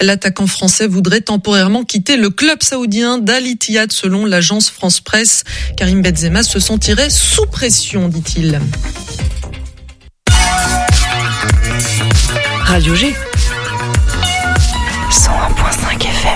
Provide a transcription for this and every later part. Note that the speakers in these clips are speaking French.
L'attaquant français voudrait temporairement quitter le club saoudien d'Al Ittihad selon l'agence France Presse. Karim Benzema se sentirait sous pression, dit-il. Radio G. 101.5 FM.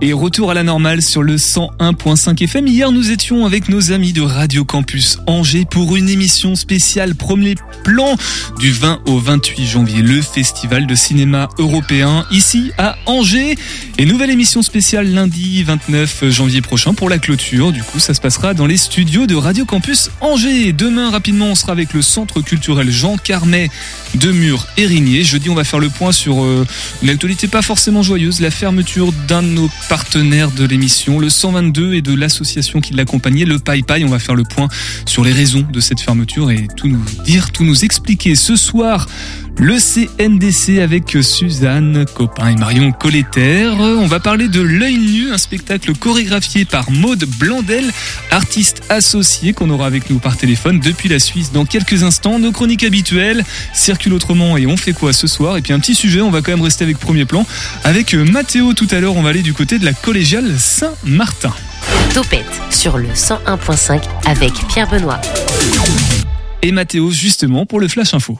Et retour à la normale sur le 101.5 FM. Hier, nous étions avec nos amis de Radio Campus Angers pour une émission spéciale premier plan du 20 au 28 janvier, le festival de cinéma européen ici à Angers. Et nouvelle émission spéciale lundi 29 janvier prochain pour la clôture. Du coup, ça se passera dans les studios de Radio Campus Angers. Demain, rapidement, on sera avec le centre culturel Jean Carmet de Mur Érigné. Jeudi, on va faire le point sur euh, une actualité pas forcément joyeuse, la fermeture d'un de nos partenaires de l'émission, le 122 et de l'association qui l'accompagnait, le Pai Pai. On va faire le point sur les raisons de cette fermeture et tout nous dire, tout nous expliquer. Ce soir, le CNDC avec Suzanne Copin et Marion Colletter. On va parler de L'œil nu, un spectacle chorégraphié par Maude Blandel, artiste associée qu'on aura avec nous par téléphone depuis la Suisse dans quelques instants. Nos chroniques habituelles circulent autrement et on fait quoi ce soir? Et puis un petit sujet, on va quand même rester avec premier plan. Avec Mathéo tout à l'heure, on va aller du côté de la collégiale Saint-Martin. Topette sur le 101.5 avec Pierre Benoît. Et Mathéo justement pour le Flash Info.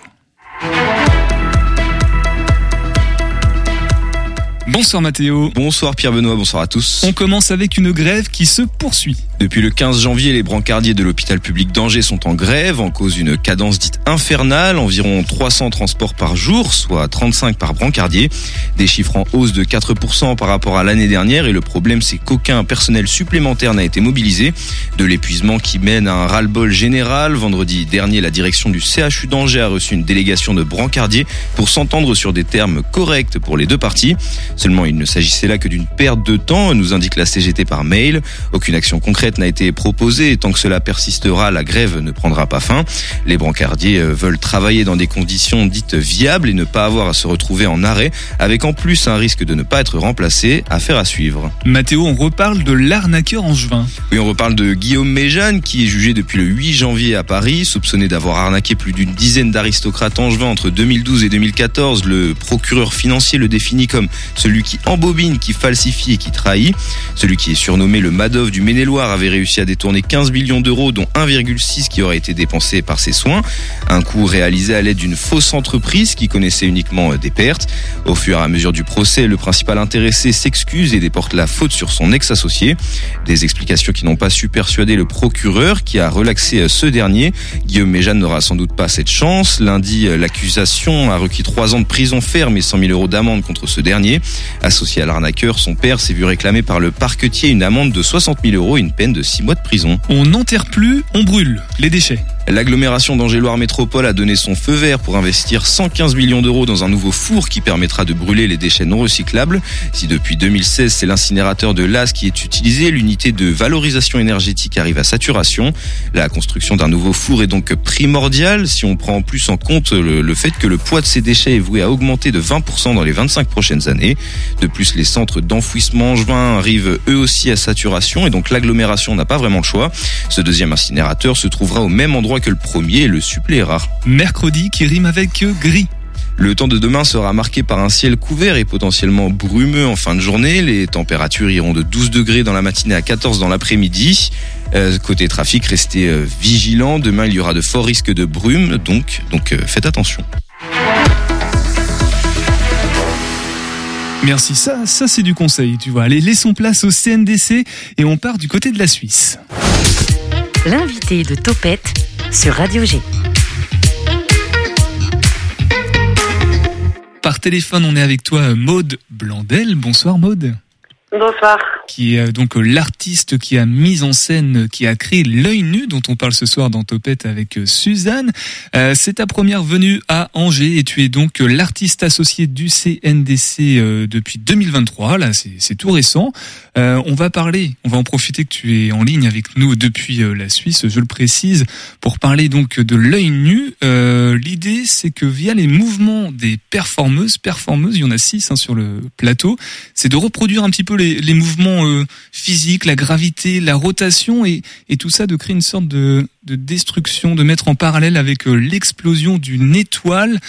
Bonsoir Mathéo. Bonsoir Pierre Benoît, bonsoir à tous. On commence avec une grève qui se poursuit. Depuis le 15 janvier, les brancardiers de l'hôpital public d'Angers sont en grève en cause d'une cadence dite infernale, environ 300 transports par jour, soit 35 par brancardier. Des chiffres en hausse de 4% par rapport à l'année dernière et le problème c'est qu'aucun personnel supplémentaire n'a été mobilisé. De l'épuisement qui mène à un ras-le-bol général. Vendredi dernier, la direction du CHU d'Angers a reçu une délégation de brancardiers pour s'entendre sur des termes corrects pour les deux parties. Seulement, il ne s'agissait là que d'une perte de temps, nous indique la CGT par mail. Aucune action concrète n'a été proposée et tant que cela persistera, la grève ne prendra pas fin. Les brancardiers euh, veulent travailler dans des conditions dites viables et ne pas avoir à se retrouver en arrêt, avec en plus un risque de ne pas être remplacé. Affaire à suivre. Mathéo, on reparle de l'arnaqueur angevin. Oui, on reparle de Guillaume Méjeanne, qui est jugé depuis le 8 janvier à Paris, soupçonné d'avoir arnaqué plus d'une dizaine d'aristocrates angevins entre 2012 et 2014. Le procureur financier le définit comme celui qui embobine, qui falsifie et qui trahit. Celui qui est surnommé le Madoff du Maine-et-Loire avait réussi à détourner 15 millions d'euros, dont 1,6 qui aurait été dépensé par ses soins. Un coup réalisé à l'aide d'une fausse entreprise qui connaissait uniquement des pertes. Au fur et à mesure du procès, le principal intéressé s'excuse et déporte la faute sur son ex-associé. Des explications qui n'ont pas su persuader le procureur qui a relaxé ce dernier. Guillaume Méjeanne n'aura sans doute pas cette chance. Lundi, l'accusation a requis 3 ans de prison ferme et 100 000 euros d'amende contre ce dernier. Associé à l'arnaqueur, son père s'est vu réclamer par le parquetier une amende de 60 000 euros une peine de 6 mois de prison. On n'enterre plus, on brûle les déchets. L'agglomération d'Angers-Loire Métropole a donné son feu vert pour investir 115 millions d'euros dans un nouveau four qui permettra de brûler les déchets non recyclables. Si depuis 2016 c'est l'incinérateur de Las qui est utilisé, l'unité de valorisation énergétique arrive à saturation. La construction d'un nouveau four est donc primordiale si on prend en plus en compte le, le fait que le poids de ces déchets est voué à augmenter de 20% dans les 25 prochaines années. De plus, les centres d'enfouissement angevin arrivent eux aussi à saturation et donc l'agglomération n'a pas vraiment le choix. Ce deuxième incinérateur se trouvera au même endroit que le premier et le suppléera. Mercredi qui rime avec gris. Le temps de demain sera marqué par un ciel couvert et potentiellement brumeux en fin de journée. Les températures iront de 12 degrés dans la matinée à 14 dans l'après-midi. Euh, côté trafic, restez euh, vigilants. Demain, il y aura de forts risques de brume, donc, donc euh, faites attention. Merci, ça, ça c'est du conseil, tu vois. Allez, laissons place au CNDC et on part du côté de la Suisse. L'invité de Topette sur Radio G. Par téléphone, on est avec toi, Maude Blandel. Bonsoir, Maude. Bonsoir. Qui est donc l'artiste qui a mis en scène, qui a créé l'œil nu dont on parle ce soir dans Topette avec Suzanne. c'est ta première venue à Angers et tu es donc l'artiste associé du CNDC depuis 2023. Là, c'est tout récent. on va parler, on va en profiter que tu es en ligne avec nous depuis la Suisse, je le précise, pour parler donc de l'œil nu. L'idée, c'est que via les mouvements des performeuses, performeuses, il y en a six hein, sur le plateau, c'est de reproduire un petit peu les, les mouvements euh, physiques, la gravité, la rotation et, et, tout ça de créer une sorte de, de destruction, de mettre en parallèle avec euh, l'explosion d'une étoile.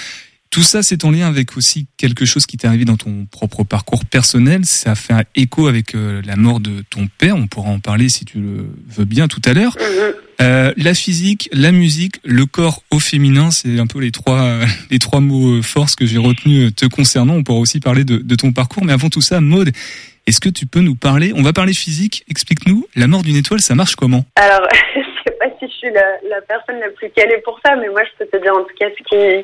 Tout ça, c'est en lien avec aussi quelque chose qui t'est arrivé dans ton propre parcours personnel. Ça fait un écho avec euh, la mort de ton père. On pourra en parler si tu le veux bien tout à l'heure. Mhm. Euh, la physique, la musique, le corps au féminin, c'est un peu les trois les trois mots force que j'ai retenus te concernant. On pourra aussi parler de, de ton parcours, mais avant tout ça, Maude, est-ce que tu peux nous parler On va parler physique. Explique-nous, la mort d'une étoile, ça marche comment? Alors, je sais pas si je suis la, personne la plus calée pour ça, mais moi, je peux te dire en tout cas ce qui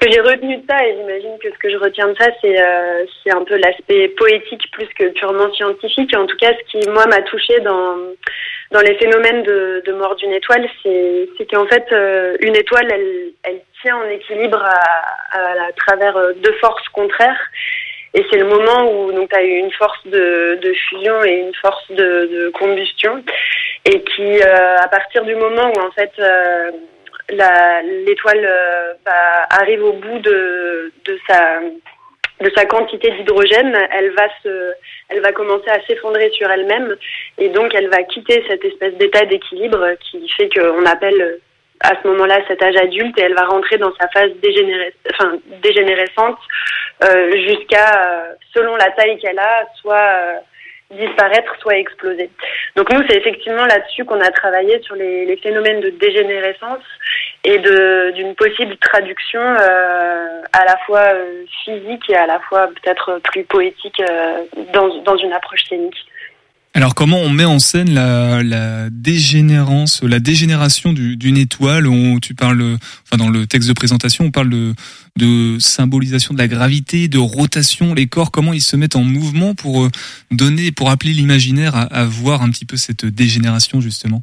ce que j'ai retenu de ça, et j'imagine que ce que je retiens de ça, c'est euh, un peu l'aspect poétique plus que purement scientifique. En tout cas, ce qui moi m'a touché dans dans les phénomènes de, mort d'une étoile, c'est qu'en fait euh, une étoile, elle tient en équilibre à, à, travers euh, deux forces contraires. Et c'est le moment où donc tu as eu une force de, fusion et une force de, combustion, et qui euh, à partir du moment où en fait euh, l'étoile euh, bah, arrive au bout de, de sa de sa quantité d'hydrogène, elle va elle va commencer à s'effondrer sur elle-même. Et donc elle va quitter cette espèce d'état d'équilibre qui fait qu'on appelle à ce moment-là cet âge adulte et elle va rentrer dans sa phase enfin, dégénérescente jusqu'à, euh, selon la taille qu'elle a, soit disparaître, soit exploser. Donc nous, c'est effectivement là-dessus qu'on a travaillé sur les, phénomènes de dégénérescence et d'une possible traduction euh, à la fois euh, physique et à la fois peut-être plus poétique euh, dans, dans une approche scénique. Alors comment on met en scène la, la la dégénération d'une étoile où Tu parles, enfin dans le texte de présentation, on parle de, de symbolisation de la gravité, de rotation, les corps, comment ils se mettent en mouvement pour euh, donner, pour appeler l'imaginaire à, voir un petit peu cette dégénération justement.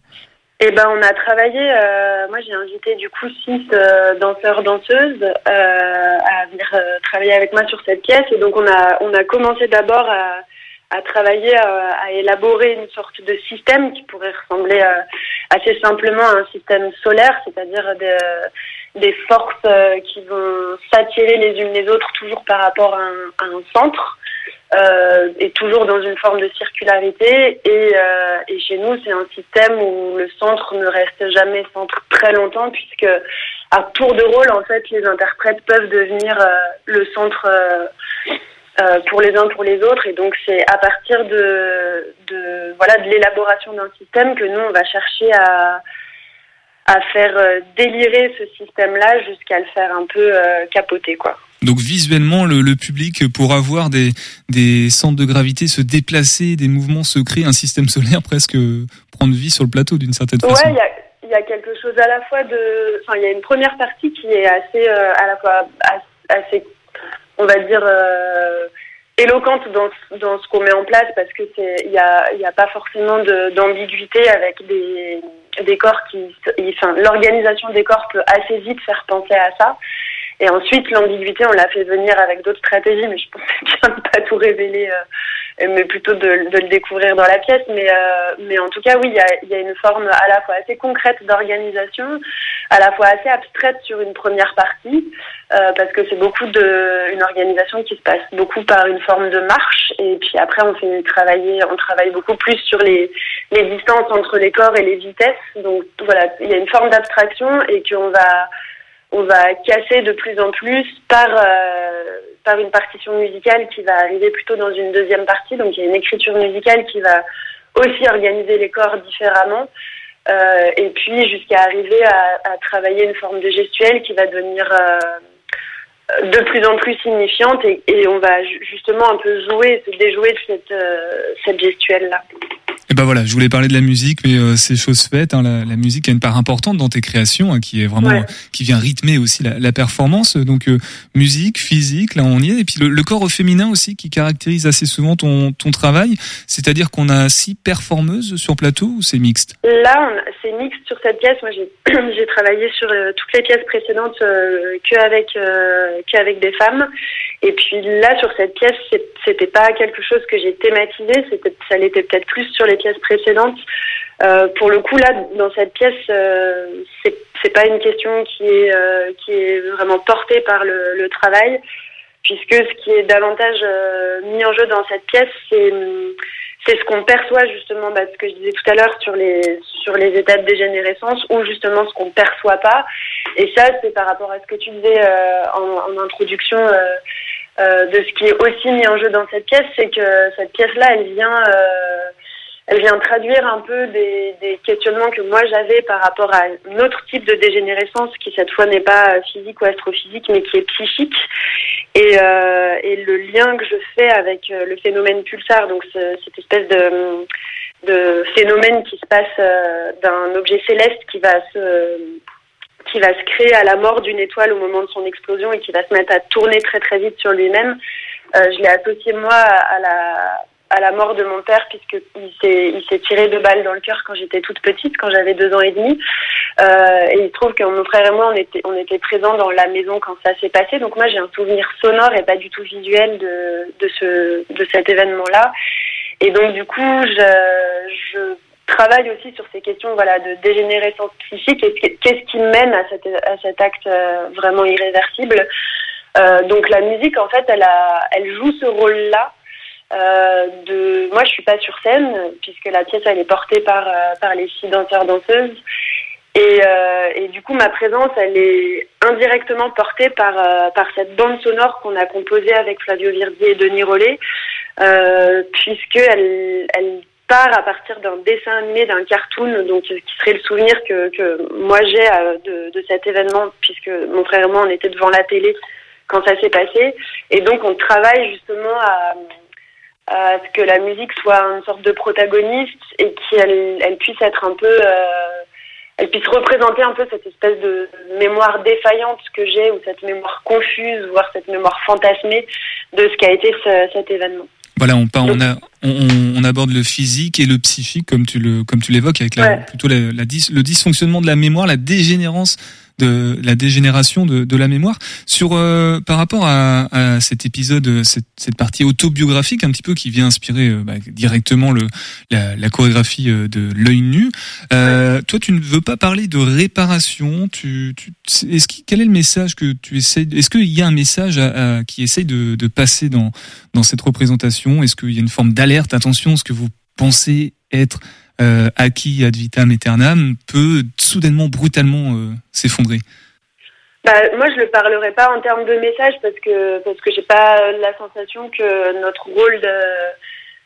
Eh ben, on a travaillé. Euh, moi, j'ai invité du coup six euh, danseurs danseuses à venir travailler avec moi sur cette pièce. Et donc, on a on a commencé d'abord à travailler à, à, élaborer une sorte de système qui pourrait ressembler assez simplement à un système solaire, c'est-à-dire des, des forces euh, qui vont s'attirer les unes les autres toujours par rapport à un, centre euh, et toujours dans une forme de circularité. Et, euh, et chez nous, c'est un système où le centre ne reste jamais centre très longtemps puisque à tour de rôle, en fait, les interprètes peuvent devenir le centre pour les uns pour les autres et donc c'est à partir de voilà de l'élaboration d'un système que nous on va chercher à à faire euh, délirer ce système-là jusqu'à le faire un peu euh, capoter quoi. Donc visuellement, le, le, public pourra voir des, des centres de gravité se déplacer, des mouvements se créer, un système solaire presque prendre vie sur le plateau d'une certaine façon. Ouais, il y a, y a, quelque chose à la fois de, enfin il y a une première partie qui est assez à la fois assez on va dire, euh, éloquente dans, dans ce qu'on met en place parce que c'est il y a, y a pas forcément d'ambiguïté avec des, des corps qui enfin l'organisation des corps peut assez vite faire penser à ça. Et ensuite l'ambiguïté on l'a fait venir avec d'autres stratégies mais je pensais bien ne pas tout révéler euh, mais plutôt de, de, le découvrir dans la pièce. Mais, euh, mais en tout cas, oui, il y a, y a, une forme à la fois assez concrète d'organisation, à la fois assez abstraite sur une première partie, euh, parce que c'est beaucoup de une organisation qui se passe beaucoup par une forme de marche, et puis après on fait travailler, on travaille beaucoup plus sur les, les distances entre les corps et les vitesses. Donc voilà, il y a une forme d'abstraction et qu'on va on va casser de plus en plus par euh, par une partition musicale qui va arriver plutôt dans une deuxième partie. Donc il y a une écriture musicale qui va aussi organiser les corps différemment. Euh, et puis jusqu'à arriver à, à, travailler une forme de gestuelle qui va devenir euh, de plus en plus signifiante et, et, on va justement un peu jouer, se déjouer de cette, euh, cette gestuelle-là. Et ben voilà, je voulais parler de la musique, mais euh, c'est chose faite. Hein, la, la, musique a une part importante dans tes créations, hein, qui est vraiment, qui vient rythmer aussi la, la performance. Donc euh, musique, physique, là on y est. Et puis le, le, corps féminin aussi, qui caractérise assez souvent ton, ton travail. C'est-à-dire qu'on a six performeuses sur plateau ou c'est mixte? Là, c'est mixte sur cette pièce. Moi, j'ai travaillé sur euh, toutes les pièces précédentes euh, qu'avec euh, qu'avec des femmes. Et puis là, sur cette pièce, c'était pas quelque chose que j'ai thématisé. Ça l'était peut-être plus sur les pièces précédentes. Euh, pour le coup, là, dans cette pièce, euh, c'est, pas une question qui est euh, qui est vraiment portée par le, le, travail, puisque ce qui est davantage mis en jeu dans cette pièce, c'est c'est ce qu'on perçoit justement, bah, ce que je disais tout à l'heure sur les sur les de dégénérescence ou justement ce qu'on perçoit pas. Et ça, c'est par rapport à ce que tu disais euh, en, en, introduction euh, euh, de ce qui est aussi mis en jeu dans cette pièce, c'est que cette pièce-là, elle vient euh, elle vient traduire un peu des, questionnements que moi j'avais par rapport à un autre type de dégénérescence qui cette fois n'est pas physique ou astrophysique mais qui est psychique et, euh, le lien que je fais avec euh, le phénomène pulsar donc ce, cette espèce de, phénomène qui se passe euh, d'un objet céleste qui va se qui va se créer à la mort d'une étoile au moment de son explosion et qui va se mettre à tourner très très vite sur lui-même. Euh, je l'ai associé moi à la à la mort de mon père puisqu'il s'est il s'est tiré deux balles dans le cœur quand j'étais toute petite, quand j'avais deux ans et demi. Euh, et il se trouve que mon frère et moi on était on était présents dans la maison quand ça s'est passé. Donc moi j'ai un souvenir sonore et pas du tout visuel de de ce de cet événement là. Et donc du coup je je travaille aussi sur ces questions voilà de dégénérescence psychique qu'est-ce qui mène à cet à cet acte euh, vraiment irréversible. Euh, donc la musique en fait elle a elle joue ce rôle là euh, de moi je suis pas sur scène puisque la pièce elle est portée par euh, par les six danseurs danseuses. Et, euh, et du coup ma présence elle est indirectement portée par euh, par cette bande sonore qu'on a composée avec Flavio Virdi et Denis Rollet euh, puisque elle part à partir d'un dessin animé d'un cartoon donc qui serait le souvenir que que moi j'ai de de cet événement puisque mon frère et moi on était devant la télé quand ça s'est passé. Et donc on travaille justement à à ce que la musique soit une sorte de protagoniste et qu'elle elle puisse être un peu, euh, elle puisse représenter un peu cette espèce de mémoire défaillante que j'ai ou cette mémoire confuse, voire cette mémoire fantasmée de ce qu'a été ce, cet événement. Voilà, on, on, a, on, on, aborde le physique et le psychique comme tu le comme tu l'évoques avec la, ouais. plutôt la, la dis, le dysfonctionnement de la mémoire, la dégénérance de la dégénération de, de la mémoire. Sur euh, par rapport à, à, cet épisode, cette, cette, partie autobiographique un petit peu qui vient inspirer euh, bah, directement le la, la chorégraphie euh, de l'œil nu. Euh, toi, tu ne veux pas parler de réparation. Tu, tu est-ce quel est le message que tu essayes Est-ce qu'il y a un message à, à, qui essaye de, de passer dans dans cette représentation? Est-ce qu'il y a une forme d'alerte? Attention, ce que vous pensez être euh, acquis ad vitam aeternam peut soudainement, brutalement euh, s'effondrer bah, moi, je ne parlerai pas en termes de message parce que parce que j'ai pas la sensation que notre rôle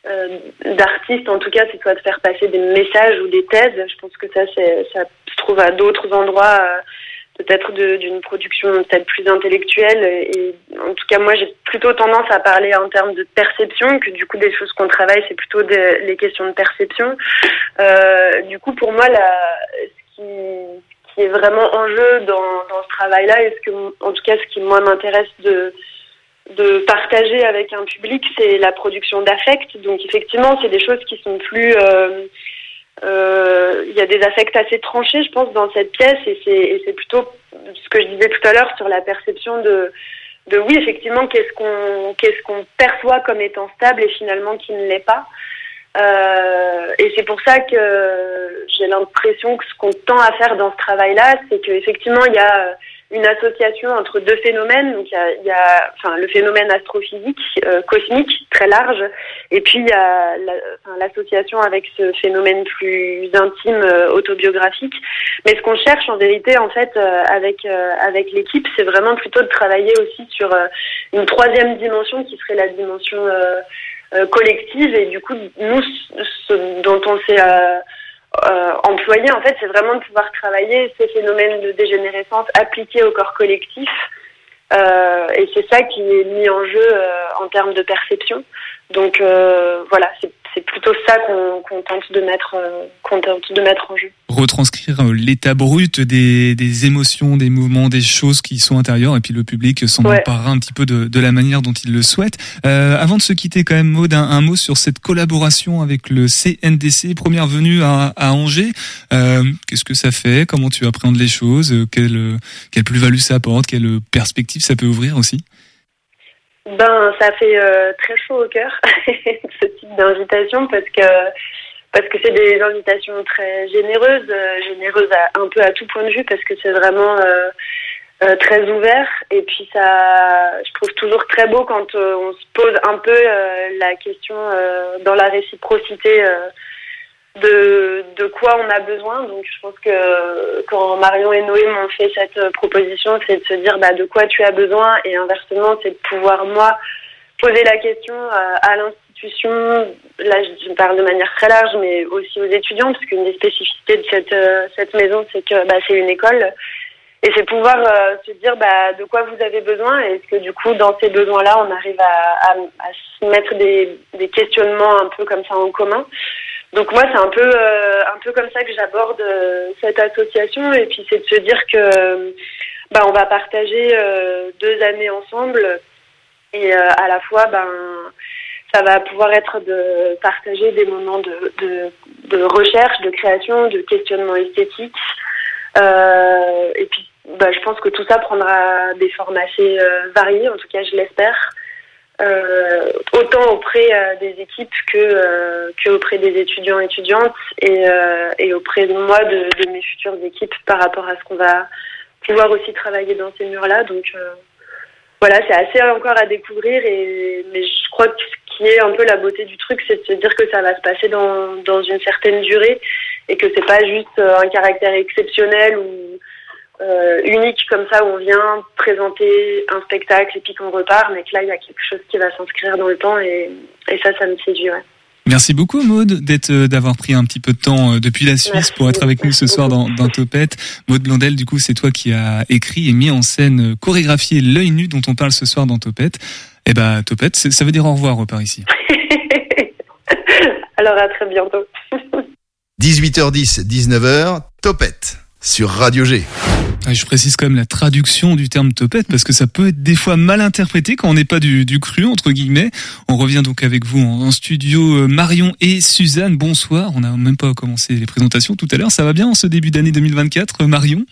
euh, d'artiste, en tout cas, c'est soit de faire passer des messages ou des thèses. Je pense que ça, ça se trouve à d'autres endroits. Peut-être d'une production peut-être plus intellectuelle. Et, en tout cas, moi, j'ai plutôt tendance à parler en termes de perception, que du coup, des choses qu'on travaille, c'est plutôt des, les questions de perception. Euh, du coup, pour moi, ce, qui, est vraiment en jeu dans, ce travail-là, et ce que, en tout cas, ce qui, moi, m'intéresse de de partager avec un public, c'est la production d'affect. Donc effectivement, c'est des choses qui sont plus euh, il y a des affects assez tranchés, je pense, dans cette pièce, et c'est plutôt ce que je disais tout à l'heure sur la perception de, oui, effectivement, qu'est-ce qu'on qu'est-ce qu'on perçoit comme étant stable et finalement qui ne l'est pas. Euh, et c'est pour ça que j'ai l'impression que ce qu'on tend à faire dans ce travail-là, c'est qu'effectivement, il y a une association entre deux phénomènes. Donc il y a, y a enfin, le phénomène astrophysique euh, cosmique très large, et puis il y a l'association la, enfin, avec ce phénomène plus intime euh, autobiographique. Mais ce qu'on cherche en vérité en fait euh, avec euh, avec l'équipe, c'est vraiment plutôt de travailler aussi sur euh, une troisième dimension qui serait la dimension collective. Et du coup, nous, ce dont on s'est euh, employé, en fait, c'est vraiment de pouvoir travailler ces phénomènes de dégénérescence appliqués au corps collectif. Euh, et c'est ça qui est mis en jeu euh, en termes de perception. Donc euh, voilà, plutôt ça qu'on tente de mettre qu'on tente de mettre en jeu. Retranscrire l'état brut des, des émotions, des mouvements, des choses qui sont intérieures, et puis le public s'en emparera un petit peu de, de la manière dont il le souhaite. avant de se quitter, quand même, Maud, un, un, mot sur cette collaboration avec le CNDC, première venue à, à Angers. Qu'est-ce que ça fait? Comment tu appréhendes les choses? Quelle, quelle plus-value ça apporte? Quelle perspective ça peut ouvrir aussi? Ben, ça fait euh, très chaud au cœur ce type d'invitation parce que parce que c'est des invitations très généreuses, euh, généreuses un peu à tout point de vue parce que c'est vraiment euh, très ouvert. Et puis ça, je trouve toujours très beau quand on se pose un peu la question dans la réciprocité de, de quoi on a besoin. Donc je pense que quand Marion et Noé m'ont fait cette proposition, c'est de se dire bah, de quoi tu as besoin et inversement, c'est de pouvoir moi poser la question à, l'institution. Là, je parle de manière très large, mais aussi aux étudiants, parce qu'une des spécificités de cette, euh, cette maison, c'est que bah, c'est une école. Et c'est pouvoir euh, se dire bah, de quoi vous avez besoin et est-ce que du coup, dans ces besoins-là, on arrive à, à, à se mettre des, des questionnements un peu comme ça en commun? Donc moi, c'est un peu, euh, un peu comme ça que j'aborde euh, cette association. Et puis c'est de se dire que bah, on va partager euh, deux années ensemble. Et à la fois, ben, ça va pouvoir être de partager des moments de, de, de recherche, de création, de questionnement esthétique. et puis, bah, je pense que tout ça prendra des formes assez variées, en tout cas, je l'espère. Euh, autant auprès euh, des équipes que, euh, que auprès des étudiants et étudiantes et, et auprès de moi de, mes futures équipes par rapport à ce qu'on va pouvoir aussi travailler dans ces murs-là. Donc voilà, c'est assez encore à découvrir et mais je crois que ce qui est un peu la beauté du truc, c'est de se dire que ça va se passer dans, dans une certaine durée et que c'est pas juste un caractère exceptionnel ou euh, unique comme ça où on vient présenter un spectacle et puis qu'on repart, mais que là il y a quelque chose qui va s'inscrire dans le temps et, et ça, ça me séduit. Merci beaucoup Maude d'être euh, d'avoir pris un petit peu de temps euh, depuis la Suisse pour être avec nous ce soir dans, dans Topette. Maude Blondel, du coup, c'est toi qui as écrit et mis en scène, chorégraphié l'œil nu dont on parle ce soir dans Topette. Eh ben Topette, ça veut dire au revoir par ici. Alors à très bientôt. 18h10, 19h, Topette sur Radio G. Je précise quand même la traduction du terme topette parce que ça peut être des fois mal interprété quand on n'est pas du, du, cru entre guillemets. On revient donc avec vous en, studio euh, Marion et Suzanne. Bonsoir. On n'a même pas commencé les présentations tout à l'heure. Ça va bien en ce début d'année 2024, Marion?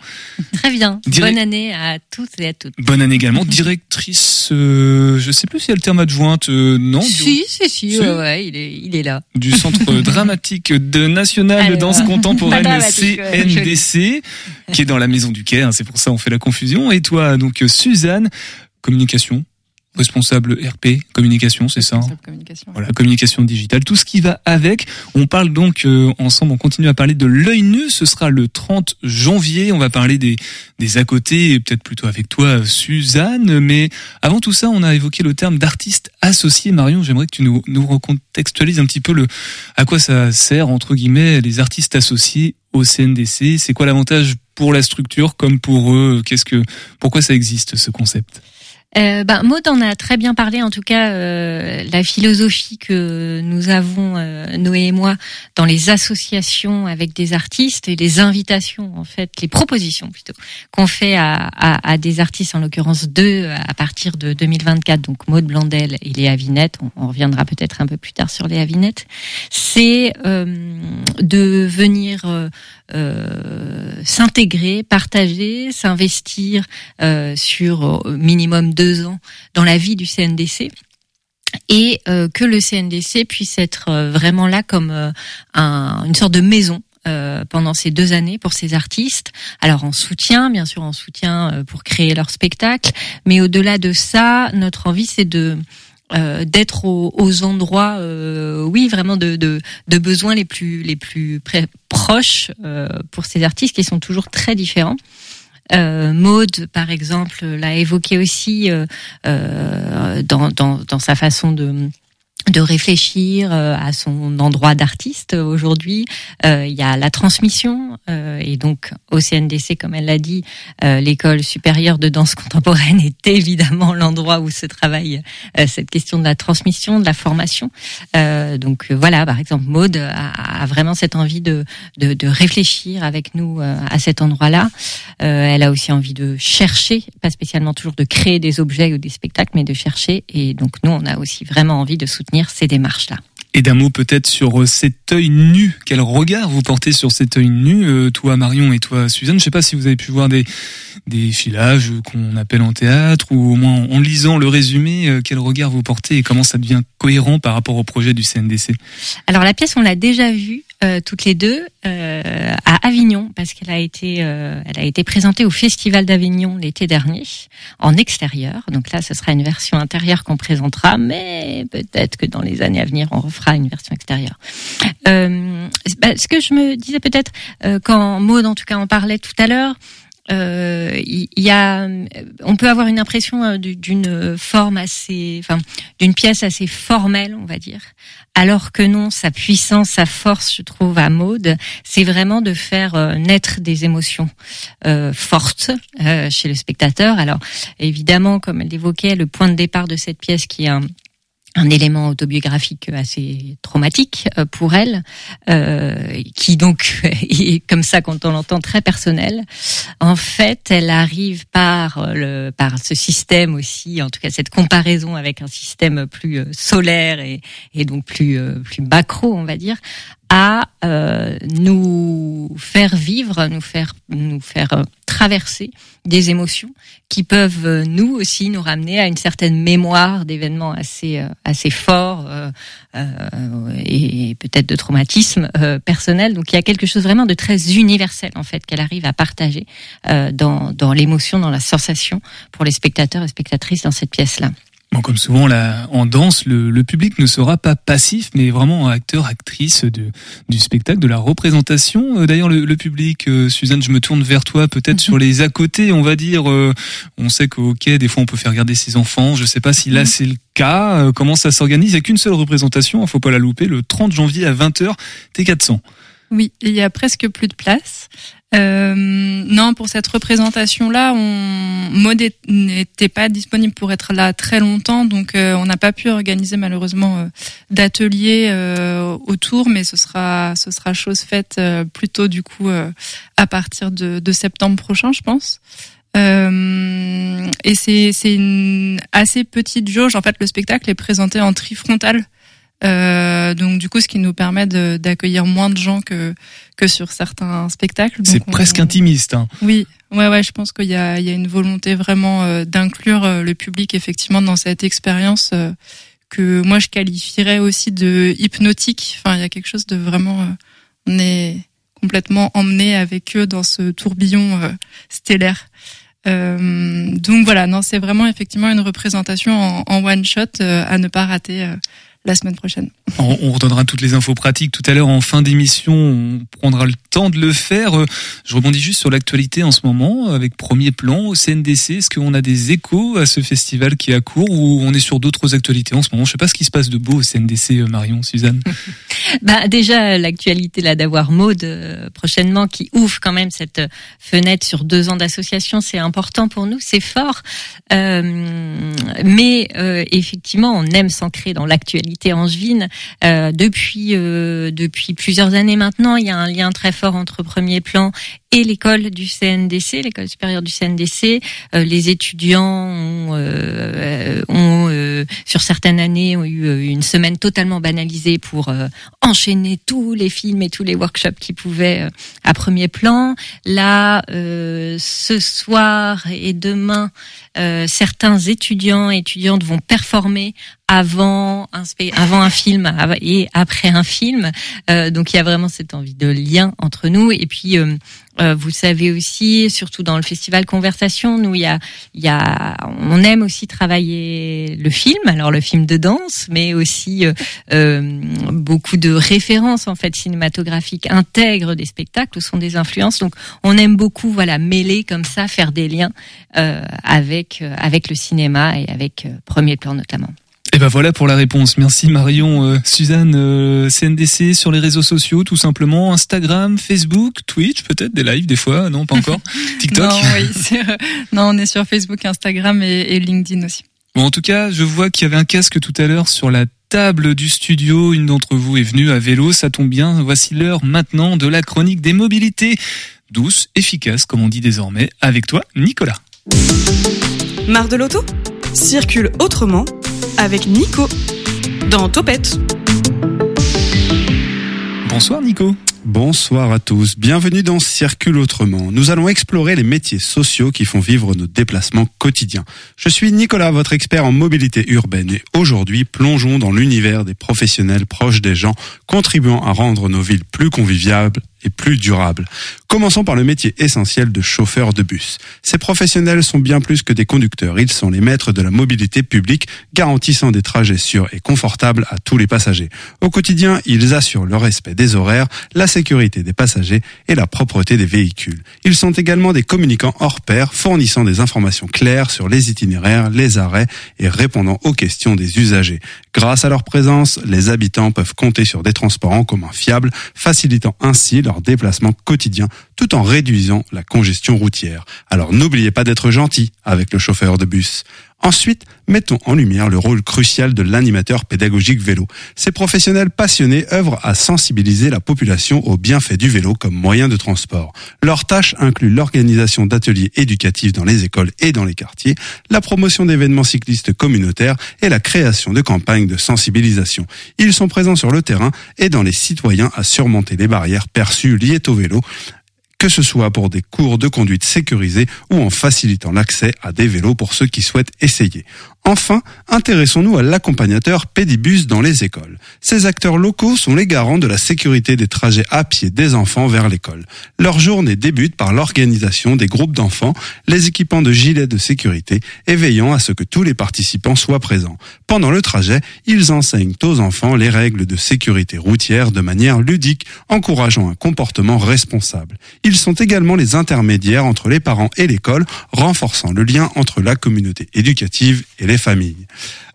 Très bien. Bonne année à tous et à toutes. Bonne année également. Directrice, euh, je sais plus si elle le terme adjointe, euh, non Si, si, si. Ouais, il est, il est là. Du Centre dramatique de national de danse contemporaine CNDC, qui est dans la maison du Quai Hein, c'est pour ça on fait la confusion. Et toi, donc Suzanne, communication, responsable RP, communication, c'est ça hein communication. Voilà, communication digitale, tout ce qui va avec. On parle donc euh, ensemble, on continue à parler de l'œil nu. Ce sera le 30 janvier. On va parler des, des à côté, peut-être plutôt avec toi, Suzanne. Mais avant tout ça, on a évoqué le terme d'artiste associé. Marion, j'aimerais que tu nous, nous recontextualises un petit peu le à quoi ça sert entre guillemets les artistes associés au CNDC. C'est quoi l'avantage pour la structure comme pour eux? Qu'est-ce que pourquoi ça existe ce concept? Euh, ben, Maud en a très bien parlé, en tout cas, euh, la philosophie que nous avons, euh, Noé et moi, dans les associations avec des artistes et les invitations, en fait, les propositions plutôt, qu'on fait à, des artistes, en l'occurrence deux, à partir de 2024, donc Maud Blandel et Léa Vinette, on, on reviendra peut-être un peu plus tard sur Léa Vinette, c'est euh, de venir euh, s'intégrer, partager, s'investir sur minimum deux ans dans la vie du CNDC et euh, que le CNDC puisse être euh, vraiment là comme euh, un, une sorte de maison pendant ces deux années pour ces artistes. Alors en soutien, bien sûr en soutien pour créer leur spectacle, mais au-delà de ça, notre envie c'est de d'être aux, endroits, oui, vraiment de, de, de, besoins les plus les plus proches pour ces artistes qui sont toujours très différents. Euh, Maude, par exemple, l'a évoqué aussi euh, euh, dans, sa façon de de réfléchir euh, à son endroit d'artiste aujourd'hui. Euh, il y a la transmission euh, et donc au CNDC, comme elle l'a dit, l'école supérieure de danse contemporaine est évidemment l'endroit où se travaille cette question de la transmission, de la formation. donc voilà, par exemple, Maude a, vraiment cette envie de, de, de réfléchir avec nous à cet endroit-là. elle a aussi envie de chercher, pas spécialement toujours de créer des objets ou des spectacles, mais de chercher. Et donc nous, on a aussi vraiment envie de soutenir ces démarches-là. Et d'un mot peut-être sur euh, cet œil nu. Quel regard vous portez sur cet œil nu, euh, toi Marion et toi Suzanne? Je ne sais pas si vous avez pu voir des, des filages qu'on appelle en théâtre ou au moins en lisant le résumé, euh, quel regard vous portez et comment ça devient cohérent par rapport au projet du CNDC Alors la pièce, on l'a déjà vue euh, toutes les deux euh, à Avignon parce qu'elle a été euh, elle a été présentée au Festival d'Avignon l'été dernier en extérieur. Donc là, ce sera une version intérieure qu'on présentera, mais peut-être que dans les années à venir, on refera une version extérieure. Bah, ce que je me disais peut-être quand Maud en tout cas en parlait tout à l'heure, euh, y, a, on peut avoir une impression euh, d'une forme assez, enfin, d'une pièce assez formelle, on va dire, alors que non, sa puissance, sa force, je trouve, à Maude, c'est vraiment de faire euh, naître des émotions euh, fortes euh, chez le spectateur. Alors, évidemment, comme elle l'évoquait, le point de départ de cette pièce qui est un un élément autobiographique assez traumatique euh, pour elle, euh, qui donc est comme ça quand on l'entend très personnel. En fait, elle arrive par le par ce système aussi, en tout cas cette comparaison avec un système plus euh, solaire et, et donc plus plus macro, on va dire, à euh, nous faire vivre, nous faire nous faire euh, traverser des émotions qui peuvent euh, nous aussi nous ramener à une certaine mémoire d'événements assez assez forts euh, et peut-être de traumatismes personnels. Donc il y a quelque chose vraiment de très universel en fait qu'elle arrive à partager dans dans l'émotion, dans la sensation pour les spectateurs et spectatrices dans cette pièce là. Bon, comme souvent là, en danse, le, public ne sera pas passif, mais vraiment acteur, actrice de, du spectacle, de la représentation. Euh, d'ailleurs, le, public, euh, Suzanne, je me tourne vers toi, peut-être sur mhm. les à côté, on va dire. Euh, on sait qu'au quai, des fois, on peut faire regarder ses enfants. Je sais pas si là mhm. c'est le cas. comment ça s'organise? Il n'y a qu'une seule représentation, il hein, faut pas la louper. Le 30 janvier à 20h, T400. Oui, il y a presque plus de place. Euh, non, pour cette représentation-là, on Maud n'était pas disponible pour être là très longtemps, donc euh, on n'a pas pu organiser malheureusement euh, d'atelier euh, autour, mais ce sera ce sera chose faite plutôt du coup à partir de, de, septembre prochain, je pense. et c'est c'est une assez petite jauge. En fait, le spectacle est présenté en trifrontal. Euh, donc du coup, ce qui nous permet d'accueillir moins de gens que que sur certains spectacles. C'est presque intimiste. Hein. Oui, ouais, ouais. Je pense qu'il y a il y a une volonté vraiment euh, d'inclure euh, le public effectivement dans cette expérience que moi je qualifierais aussi de hypnotique. Enfin, il y a quelque chose de vraiment on est complètement emmené avec eux dans ce tourbillon stellaire. Euh, donc voilà, non, c'est vraiment effectivement une représentation en, en one shot à ne pas rater la semaine prochaine. On, on redonnera toutes les infos pratiques tout à l'heure en fin d'émission. On prendra le temps de le faire. Euh, je rebondis juste sur l'actualité en ce moment avec Premier Plan au CNDC. Est-ce qu'on a des échos à ce festival qui est à court ou on est sur d'autres actualités en ce moment? Je sais pas ce qui se passe de beau au CNDC, euh, Marion, Suzanne. bah déjà l'actualité là d'avoir Maude euh, prochainement qui ouvre quand même cette fenêtre sur deux ans d'association, c'est important pour nous, c'est fort. Euh, mais euh, effectivement, on aime s'ancrer dans l'actualité angevine. Euh, depuis euh, depuis plusieurs années maintenant, il y a un lien très fort entre Premier Plan et l'école du CNDC, l'école supérieure du CNDC. Euh, les étudiants ont, euh, ont euh, sur certaines années, ont eu une semaine totalement banalisée pour enchaîner tous les films et tous les workshops qui pouvaient à premier plan. Là, ce soir et demain, certains étudiants et étudiantes vont performer avant un, avant un film et après un film. donc il y a vraiment cette envie de lien entre nous. Et puis euh, vous savez aussi, surtout dans le festival Conversation, nous il y a, y a, on aime aussi travailler le film, alors le film de danse, mais aussi euh, euh beaucoup de références en fait cinématographiques intègrent des spectacles sont des influences. Donc on aime beaucoup, voilà, mêler comme ça, faire des liens euh, avec avec le cinéma et avec Premier Plan notamment. Et ben voilà pour la réponse. Merci Marion. Euh, Suzanne, euh, CNDC sur les réseaux sociaux, tout simplement. Instagram, Facebook, Twitch, peut-être des lives des fois. Non, pas encore. TikTok. non, oui, non, on est sur Facebook, Instagram et, et LinkedIn aussi. Bon, en tout cas, je vois qu'il y avait un casque tout à l'heure sur la table du studio. Une d'entre vous est venue à vélo, ça tombe bien. Voici l'heure maintenant de la chronique des mobilités. Douce, efficace, comme on dit désormais. Avec toi, Nicolas. Marre de l'auto? Circule autrement avec Nico dans Topette. Bonsoir Nico. Bonsoir à tous, bienvenue dans Circule Autrement. Nous allons explorer les métiers sociaux qui font vivre nos déplacements quotidiens. Je suis Nicolas, votre expert en mobilité urbaine et aujourd'hui plongeons dans l'univers des professionnels proches des gens, contribuant à rendre nos villes plus conviviables et plus durable. Commençons par le métier essentiel de chauffeur de bus. Ces professionnels sont bien plus que des conducteurs, ils sont les maîtres de la mobilité publique, garantissant des trajets sûrs et confortables à tous les passagers. Au quotidien, ils assurent le respect des horaires, la sécurité des passagers et la propreté des véhicules. Ils sont également des communicants hors pair, fournissant des informations claires sur les itinéraires, les arrêts et répondant aux questions des usagers. Grâce à leur présence, les habitants peuvent compter sur des transports en commun fiables, facilitant ainsi leur déplacement quotidien tout en réduisant la congestion routière. Alors n'oubliez pas d'être gentil avec le chauffeur de bus. Ensuite, mettons en lumière le rôle crucial de l'animateur pédagogique vélo. Ces professionnels passionnés œuvrent à sensibiliser la population aux bienfaits du vélo comme moyen de transport. Leurs tâches incluent l'organisation d'ateliers éducatifs dans les écoles et dans les quartiers, la promotion d'événements cyclistes communautaires et la création de campagnes de sensibilisation. Ils sont présents sur le terrain et dans les citoyens à surmonter les barrières perçues liées au vélo que ce soit pour des cours de conduite sécurisés ou en facilitant l'accès à des vélos pour ceux qui souhaitent essayer. Enfin, intéressons-nous à l'accompagnateur Pédibus dans les écoles. Ces acteurs locaux sont les garants de la sécurité des trajets à pied des enfants vers l'école. Leur journée débute par l'organisation des groupes d'enfants, les équipant de gilets de sécurité et veillant à ce que tous les participants soient présents. Pendant le trajet, ils enseignent aux enfants les règles de sécurité routière de manière ludique, encourageant un comportement responsable. Ils sont également les intermédiaires entre les parents et l'école, renforçant le lien entre la communauté éducative et familles.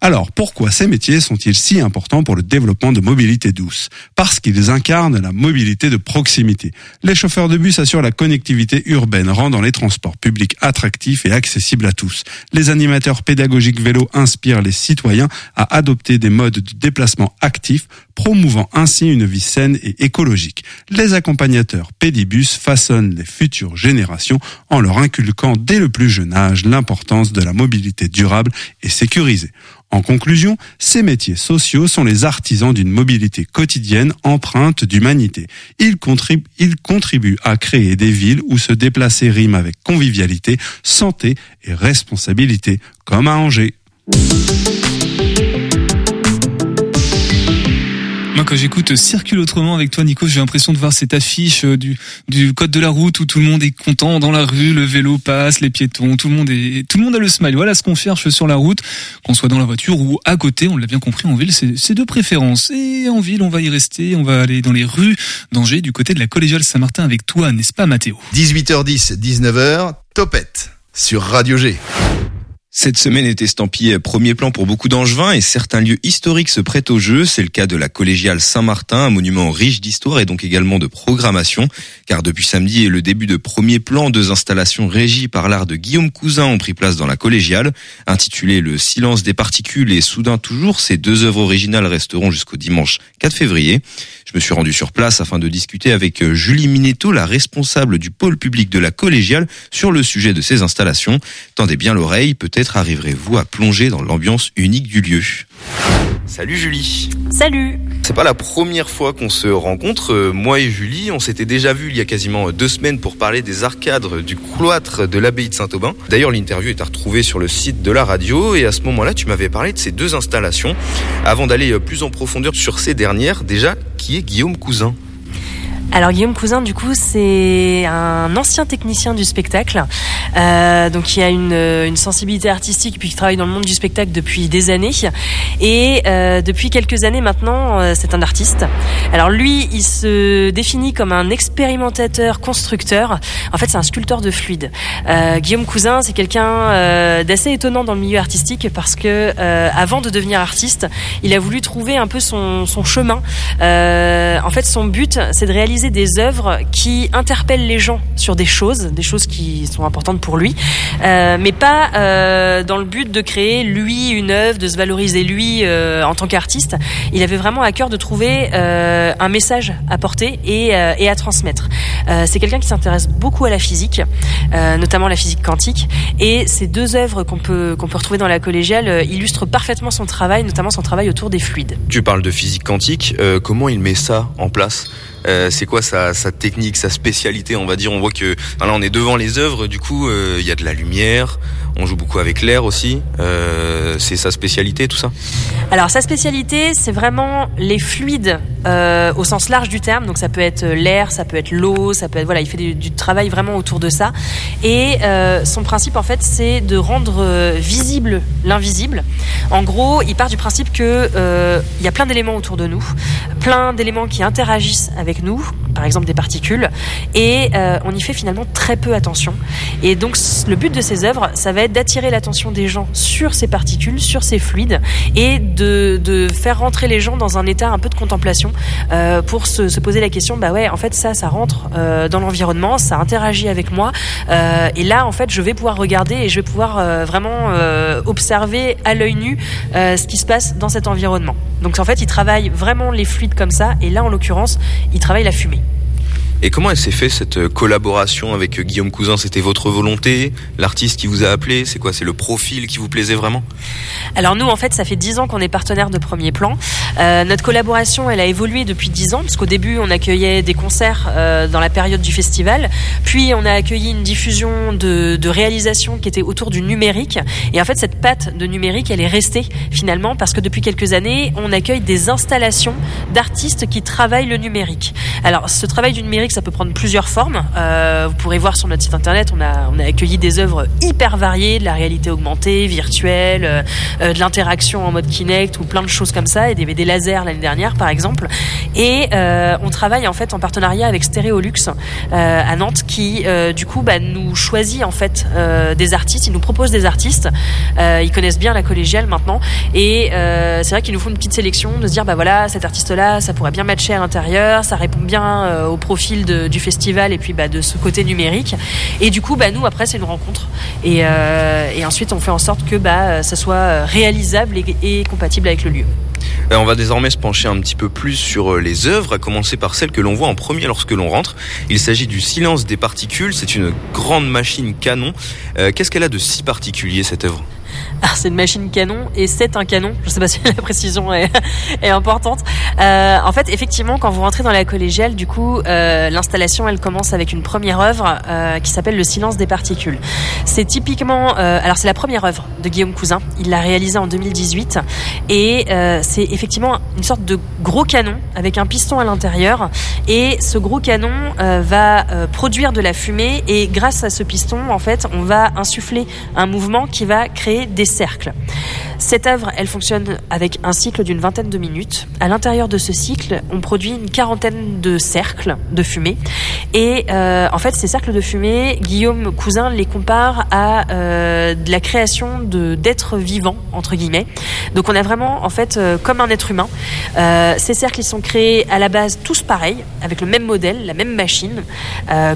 Alors, pourquoi ces métiers sont-ils si importants pour le développement de mobilité douce? Parce qu'ils incarnent la mobilité de proximité. Les chauffeurs de bus assurent la connectivité urbaine, rendant les transports publics attractifs et accessibles à tous. Les animateurs pédagogiques vélo inspirent les citoyens à adopter des modes de déplacement actifs, promouvant ainsi une vie saine et écologique. Les accompagnateurs pédibus façonnent les futures générations en leur inculquant dès le plus jeune âge l'importance de la mobilité durable et sécurisée. En conclusion, ces métiers sociaux sont les artisans d'une mobilité quotidienne empreinte d'humanité. Ils contribuent, à créer des villes où se déplacer rime avec convivialité, santé et responsabilité, comme à Angers. Moi, quand j'écoute Circule autrement avec toi, Nico, j'ai l'impression de voir cette affiche euh, du, code de la route où tout le monde est content dans la rue, le vélo passe, les piétons, tout le monde est, tout le monde a le smile. Voilà ce qu'on cherche sur la route, qu'on soit dans la voiture ou à côté. On l'a bien compris en ville, c'est de préférence. Et en ville, on va y rester. On va aller dans les rues d'Angers, du côté de la collégiale Saint-Martin avec toi, n'est-ce pas, Mathéo? 18h10, 19h, Topette sur Radio G. Cette semaine est estampillée premier plan pour beaucoup d'angevins et certains lieux historiques se prêtent au jeu. C'est le cas de la collégiale Saint-Martin, un monument riche d'histoire et donc également de programmation. Car depuis samedi et le début de premier plan, deux installations régies par l'art de Guillaume Cousin ont pris place dans la collégiale. Intitulées Le silence des particules et Soudain toujours, ces deux œuvres originales resteront jusqu'au dimanche 4 février. Je me suis rendu sur place afin de discuter avec euh, Julie Minetto, la responsable du pôle public de la collégiale, sur le sujet de ces installations. Tendez bien l'oreille, peut-être arriverez-vous à plonger dans l'ambiance unique du lieu. Salut Julie. Salut. C'est pas la première fois qu'on se rencontre. Euh, moi et Julie, on s'était déjà vu il y a quasiment deux semaines pour parler des arcades du cloître de l'abbaye de Saint-Aubin. D'ailleurs, l'interview est à retrouver sur le site de la radio et à ce moment-là, tu m'avais parlé de ces deux installations. Avant d'aller euh, plus en profondeur sur ces dernières, déjà, qui est Guillaume Cousin? Alors Guillaume Cousin, du coup, c'est un ancien technicien du spectacle euh, donc qui a une, une sensibilité artistique puis qui travaille dans le monde du spectacle depuis des années. Et euh, depuis quelques années maintenant, euh, c'est un artiste. Alors lui, il se définit comme un expérimentateur constructeur. En fait, c'est un sculpteur de fluide. Euh, Guillaume Cousin, c'est quelqu'un euh, d'assez étonnant dans le milieu artistique parce que euh, avant de devenir artiste, il a voulu trouver un peu son, son chemin. Euh, en fait, son but, c'est de réaliser des œuvres qui interpellent les gens sur des choses, des choses qui sont importantes pour lui, euh, mais pas euh, dans le but de créer lui une œuvre, de se valoriser lui euh, en tant qu'artiste. Il avait vraiment à cœur de trouver un message à porter et, à transmettre. C'est quelqu'un qui s'intéresse beaucoup à la physique, notamment la physique quantique, et ces deux œuvres qu'on peut qu'on peut retrouver dans la collégiale illustrent parfaitement son travail, notamment son travail autour des fluides. Tu parles de physique quantique, comment il met ça en place? Euh, c'est quoi sa, sa technique, sa spécialité On va dire, on voit que là on est devant les œuvres, du coup euh, il y a de la lumière, on joue beaucoup avec l'air aussi. Euh, c'est sa spécialité tout ça? Alors sa spécialité, c'est vraiment les fluides euh, au sens large du terme. Donc ça peut être l'air, ça peut être l'eau, ça peut être voilà, il fait du, du travail vraiment autour de ça. Et euh, son principe en fait, c'est de rendre euh, visible l'invisible. En gros, il part du principe que euh, il y a plein d'éléments autour de nous, plein d'éléments qui interagissent avec nous, par exemple des particules, et euh, on y fait finalement très peu attention. Et donc le but de ces œuvres, ça va être d'attirer l'attention des gens sur ces particules, sur ces fluides, et de, de faire rentrer les gens dans un état un peu de contemplation euh, pour se, se poser la question, bah ouais, en fait ça, ça rentre euh, dans l'environnement, ça interagit avec moi, et là en fait je vais pouvoir regarder et je vais pouvoir vraiment observer à l'œil nu ce qui se passe dans cet environnement. Donc en fait il travaille vraiment les fluides comme ça, et là en l'occurrence il travaille la fumée. Et comment elle s'est fait cette euh, collaboration avec euh, Guillaume Cousin? C'était votre volonté? L'artiste qui vous a appelé? C'est quoi? C'est le profil qui vous plaisait vraiment? Alors nous, en fait, ça fait dix ans qu'on est partenaire de Premier Plan. Euh, notre collaboration, elle a évolué depuis dix ans, parce qu'au début, on accueillait des concerts dans la période du festival, puis on a accueilli une diffusion de, de réalisations qui était autour du numérique. Et en fait, cette patte de numérique, elle est restée finalement, parce que depuis quelques années, on accueille des installations d'artistes qui travaillent le numérique. Alors, ce travail du numérique, ça peut prendre plusieurs formes. Euh, vous pourrez voir sur notre site internet, on a, on a accueilli des œuvres hyper variées, de la réalité augmentée, virtuelle, euh, euh, de l'interaction en mode Kinect ou plein de choses comme ça, et des, des lasers l'année dernière par exemple. Et on travaille en fait en partenariat avec Stéréolux euh, à Nantes, qui du coup bah, nous choisit en fait des artistes, ils nous proposent des artistes, ils connaissent bien la collégiale maintenant, et c'est vrai qu'ils nous font une petite sélection de se dire bah voilà cet artiste-là, ça pourrait bien matcher à l'intérieur, ça répond bien au profil du festival et puis bah, de ce côté numérique. Et du coup bah nous après c'est une rencontre et, euh, ensuite on fait en sorte que bah ça soit euh, réalisable et, compatible avec le lieu. Euh, On va désormais se pencher un petit peu plus sur les œuvres, à commencer par celle que l'on voit en premier lorsque l'on rentre. Il s'agit du Silence des particules. C'est une grande machine canon. Qu'est-ce qu'elle a de si particulier cette œuvre? Alors c'est une machine canon et c'est un canon. Je sais pas si la précision est, importante. Euh, en fait, effectivement, quand vous rentrez dans la collégiale, du coup, euh, l'installation, elle commence avec une première œuvre euh, qui s'appelle Le silence des particules. C'est typiquement, euh, alors c'est la première œuvre de Guillaume Cousin. Il l'a réalisée en 2018 et euh, c'est effectivement une sorte de gros canon avec un piston à l'intérieur et ce gros canon euh, va produire de la fumée et grâce à ce piston, en fait, on va insuffler un mouvement qui va créer des cercles. Cette œuvre, elle fonctionne avec un cycle d'une vingtaine de minutes. À l'intérieur de ce cycle, on produit une quarantaine de cercles de fumée. Et euh, en fait, ces cercles de fumée, Guillaume Cousin les compare à euh, la création de d'êtres vivants entre guillemets. Donc, on a vraiment, en fait, euh, comme un être humain. Ces cercles, ils sont créés à la base tous pareils, avec le même modèle, la même machine,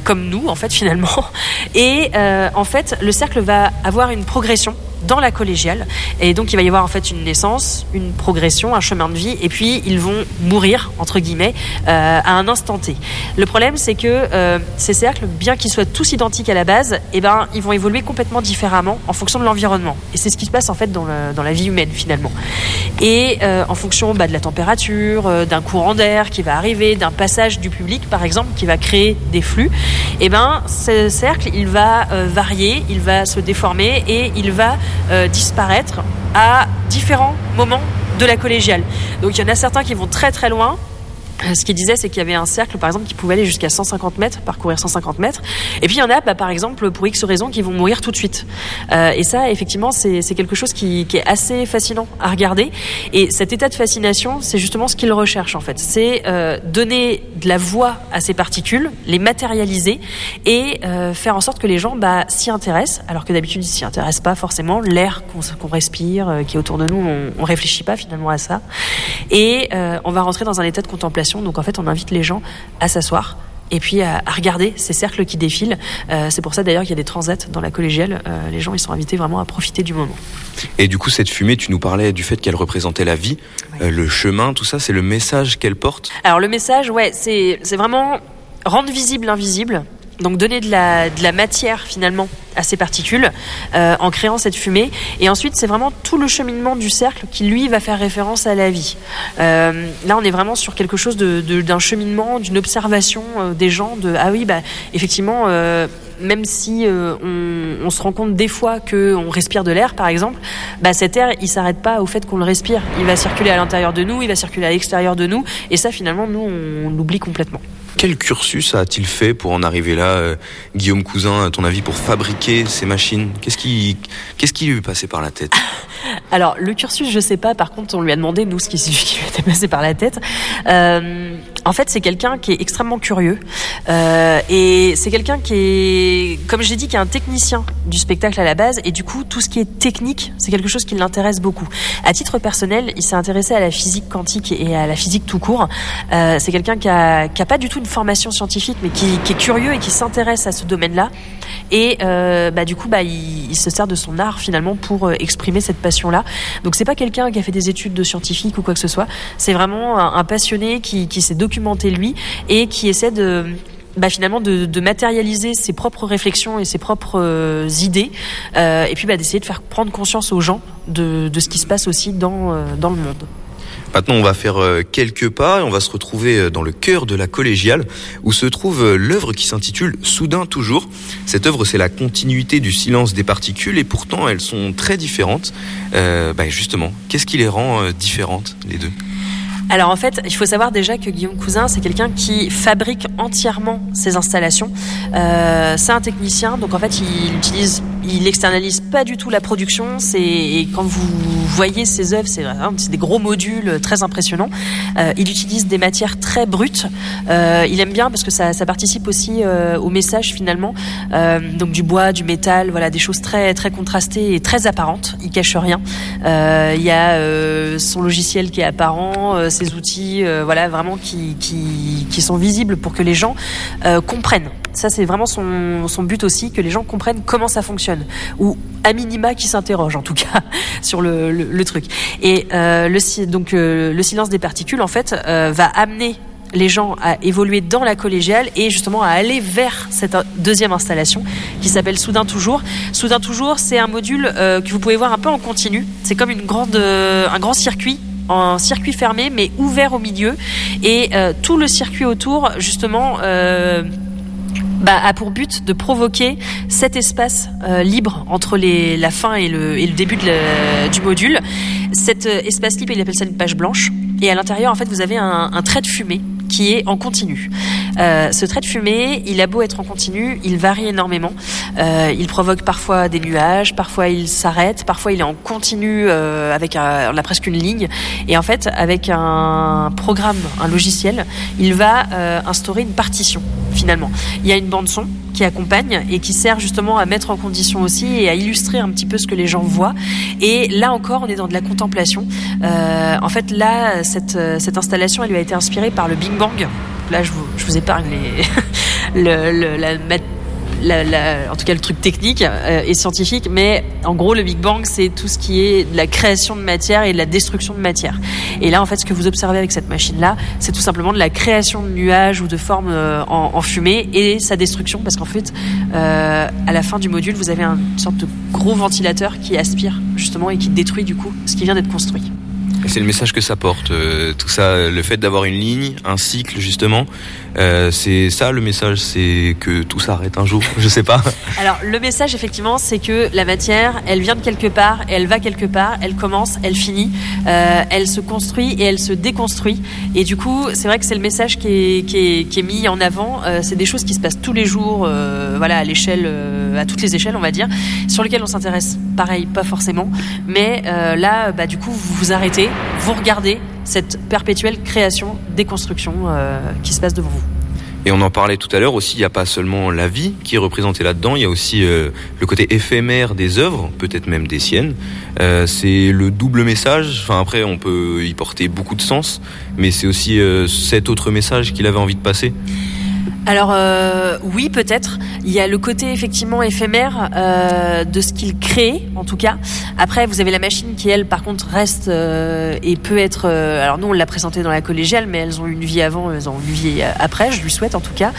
comme nous, en fait, finalement. Et en fait, le cercle va avoir une progression dans la collégiale. Et donc, il va y avoir en fait une naissance, une progression, un chemin de vie, et puis ils vont mourir, entre guillemets, euh, à un instant T. Le problème, c'est que euh, ces cercles, bien qu'ils soient tous identiques à la base, eh ben, ils vont évoluer complètement différemment en fonction de l'environnement. Et c'est ce qui se passe en fait dans, le- dans la vie humaine, finalement. Et euh, en fonction bah, de la température, euh, d'un courant d'air qui va arriver, d'un passage du public, par exemple, qui va créer des flux, eh ben, ce cercle, il va euh, varier, il va se déformer et il va euh, disparaître à différents moments de la collégiale. Donc il y en a certains qui vont très très loin ce qu'il disait, c'est qu'il y avait un cercle, par exemple, qui pouvait aller jusqu'à 150 mètres, parcourir 150 mètres. Et puis il y en a, bah, par exemple, pour X raisons, qui vont mourir tout de suite. Euh, et ça, effectivement, c'est quelque chose qui, qui, est assez fascinant à regarder. Et cet état de fascination, c'est justement ce qu'il recherche, en fait. C'est euh, donner de la voix à ces particules, les matérialiser et euh, faire en sorte que les gens bah, s'y intéressent, alors que d'habitude, ils s'y intéressent pas forcément. L'air qu'on respire, euh, qui est autour de nous, on, on réfléchit pas finalement à ça. Et euh, on va rentrer dans un état de contemplation donc en fait, on invite les gens à s'asseoir et puis à, regarder ces cercles qui défilent. Euh, c'est pour ça d'ailleurs qu'il y a des transats dans la collégiale. Euh, les gens ils sont invités vraiment à profiter du moment. Et du coup, cette fumée, tu nous parlais du fait qu'elle représentait la vie, euh, le chemin, tout ça, c'est le message qu'elle porte? Alors le message, ouais, c'est c'est vraiment rendre visible l'invisible. Donc donner de la, matière finalement à ces particules euh, en créant cette fumée. Et ensuite, c'est vraiment tout le cheminement du cercle qui, lui, va faire référence à la vie. Euh, là, on est vraiment sur quelque chose d'un cheminement, d'une observation euh, des gens, de ah oui, bah, effectivement, même si on, on, se rend compte des fois qu'on respire de l'air, par exemple, bah, cet air, il s'arrête pas au fait qu'on le respire. Il va circuler à l'intérieur de nous, il va circuler à l'extérieur de nous. Et ça, finalement, nous, on l'oublie complètement. Quel cursus a-t-il fait pour en arriver là, euh, Guillaume Cousin, à ton avis, pour fabriquer ces machines? Qu'est-ce qui, qu'est-ce qui lui est passé par la tête? Alors, le cursus, je sais pas. Par contre, on lui a demandé, nous, ce qui, qui lui était passé par la tête. Euh, en fait, c'est quelqu'un qui est extrêmement curieux. Euh, et c'est quelqu'un qui est, comme je l'ai dit, qui est un technicien du spectacle à la base. Et du coup, tout ce qui est technique, c'est quelque chose qui l'intéresse beaucoup. À titre personnel, il s'est intéressé à la physique quantique et à la physique tout court. Euh, c'est quelqu'un qui a, qui a pas du tout une formation scientifique, mais qui, qui est curieux et qui s'intéresse à ce domaine-là. Et euh, bah, du coup, bah, il, il, se sert de son art finalement pour euh, exprimer cette passion-là. Donc c'est pas quelqu'un qui a fait des études de scientifique ou quoi que ce soit. C'est vraiment un, passionné qui, qui s'est lui et qui essaie de bah, finalement de, matérialiser ses propres réflexions et ses propres euh, idées, euh, et puis bah, d'essayer de faire prendre conscience aux gens de, ce qui se passe aussi dans, euh, dans le monde. Maintenant, on va faire quelques pas et on va se retrouver dans le cœur de la collégiale où se trouve l'œuvre qui s'intitule Soudain toujours. Cette œuvre, c'est la continuité du silence des particules et pourtant elles sont très différentes. Bah justement, qu'est-ce qui les rend différentes, les deux? Alors en fait, il faut savoir déjà que Guillaume Cousin, c'est quelqu'un qui fabrique entièrement ses installations. Euh, c'est un technicien, donc en fait, il utilise, il externalise pas du tout la production. C'est et quand vous voyez ses œuvres, c'est des gros modules très impressionnants. Euh, il utilise des matières très brutes. Euh, il aime bien parce que ça, ça participe aussi euh, au message finalement. Euh, donc du bois, du métal, voilà, des choses très très contrastées et très apparentes. Il cache rien. Euh, il y a son logiciel qui est apparent ces outils, euh, voilà, vraiment qui, sont visibles pour que les gens euh, comprennent. Ça, c'est vraiment son, but aussi, que les gens comprennent comment ça fonctionne, ou à minima qui s'interrogent en tout cas sur le, truc. Et euh, le, donc le silence des particules, en fait, va amener les gens à évoluer dans la collégiale et justement à aller vers cette deuxième installation qui s'appelle Soudain Toujours. Soudain Toujours, c'est un module que vous pouvez voir un peu en continu. C'est comme une grande, un grand circuit en circuit fermé mais ouvert au milieu. Et euh, tout le circuit autour justement euh, bah, a pour but de provoquer cet espace euh, libre entre les, la fin et le, et le début de la, du module. Cet euh, espace libre, il appelle ça une page blanche. Et à l'intérieur, en fait, vous avez un, un trait de fumée qui est en continu. Euh, ce trait de fumée, il a beau être en continu, il varie énormément. Euh, il provoque parfois des nuages, parfois il s'arrête, parfois il est en continu euh, avec un, on a presque une ligne. Et en fait, avec un programme, un logiciel, il va euh, instaurer une partition finalement. Il y a une bande son qui accompagne et qui sert justement à mettre en condition aussi et à illustrer un petit peu ce que les gens voient. Et là encore, on est dans de la contemplation. Euh, en fait, là, cette, cette installation, elle lui a été inspirée par le Big Bang. Là, je vous, je vous épargne les, le, le, la, en tout cas le truc technique euh, et scientifique, mais en gros le Big Bang c'est tout ce qui est de la création de matière et de la destruction de matière. Et là en fait ce que vous observez avec cette machine là, c'est tout simplement de la création de nuages ou de formes euh, en, fumée et sa destruction parce qu'en fait euh, à la fin du module vous avez une sorte de gros ventilateur qui aspire justement et qui détruit du coup ce qui vient d'être construit. C'est le message que ça porte, tout ça, le fait d'avoir une ligne, un cycle justement, euh, c'est ça le message, c'est que tout s'arrête un jour, je sais pas. Alors le message effectivement, c'est que la matière, elle vient de quelque part, elle va quelque part, elle commence, elle finit, euh, elle se construit et elle se déconstruit. Et du coup, c'est vrai que c'est le message qui est, mis en avant. Euh, c'est des choses qui se passent tous les jours, voilà, à l'échelle, à toutes les échelles, on va dire, sur lesquelles on s'intéresse, pareil, pas forcément. Mais là, bah, du coup, vous vous arrêtez, vous regardez cette perpétuelle création, déconstruction euh, qui se passe devant vous. Et on en parlait tout à l'heure aussi, il n'y a pas seulement la vie qui est représentée là-dedans, il y a aussi euh, le côté éphémère des œuvres, peut-être même des siennes. Euh, c'est le double message, enfin après on peut y porter beaucoup de sens, mais c'est aussi cet autre message qu'il avait envie de passer. Alors euh, oui, peut-être. Il y a le côté effectivement éphémère euh, de ce qu'il crée, en tout cas. Après, vous avez la machine qui, elle, par contre, reste euh, et peut être. alors nous, on l'a présenté dans la collégiale, mais elles ont une vie avant, elles ont une vie après. Je lui souhaite, en tout cas.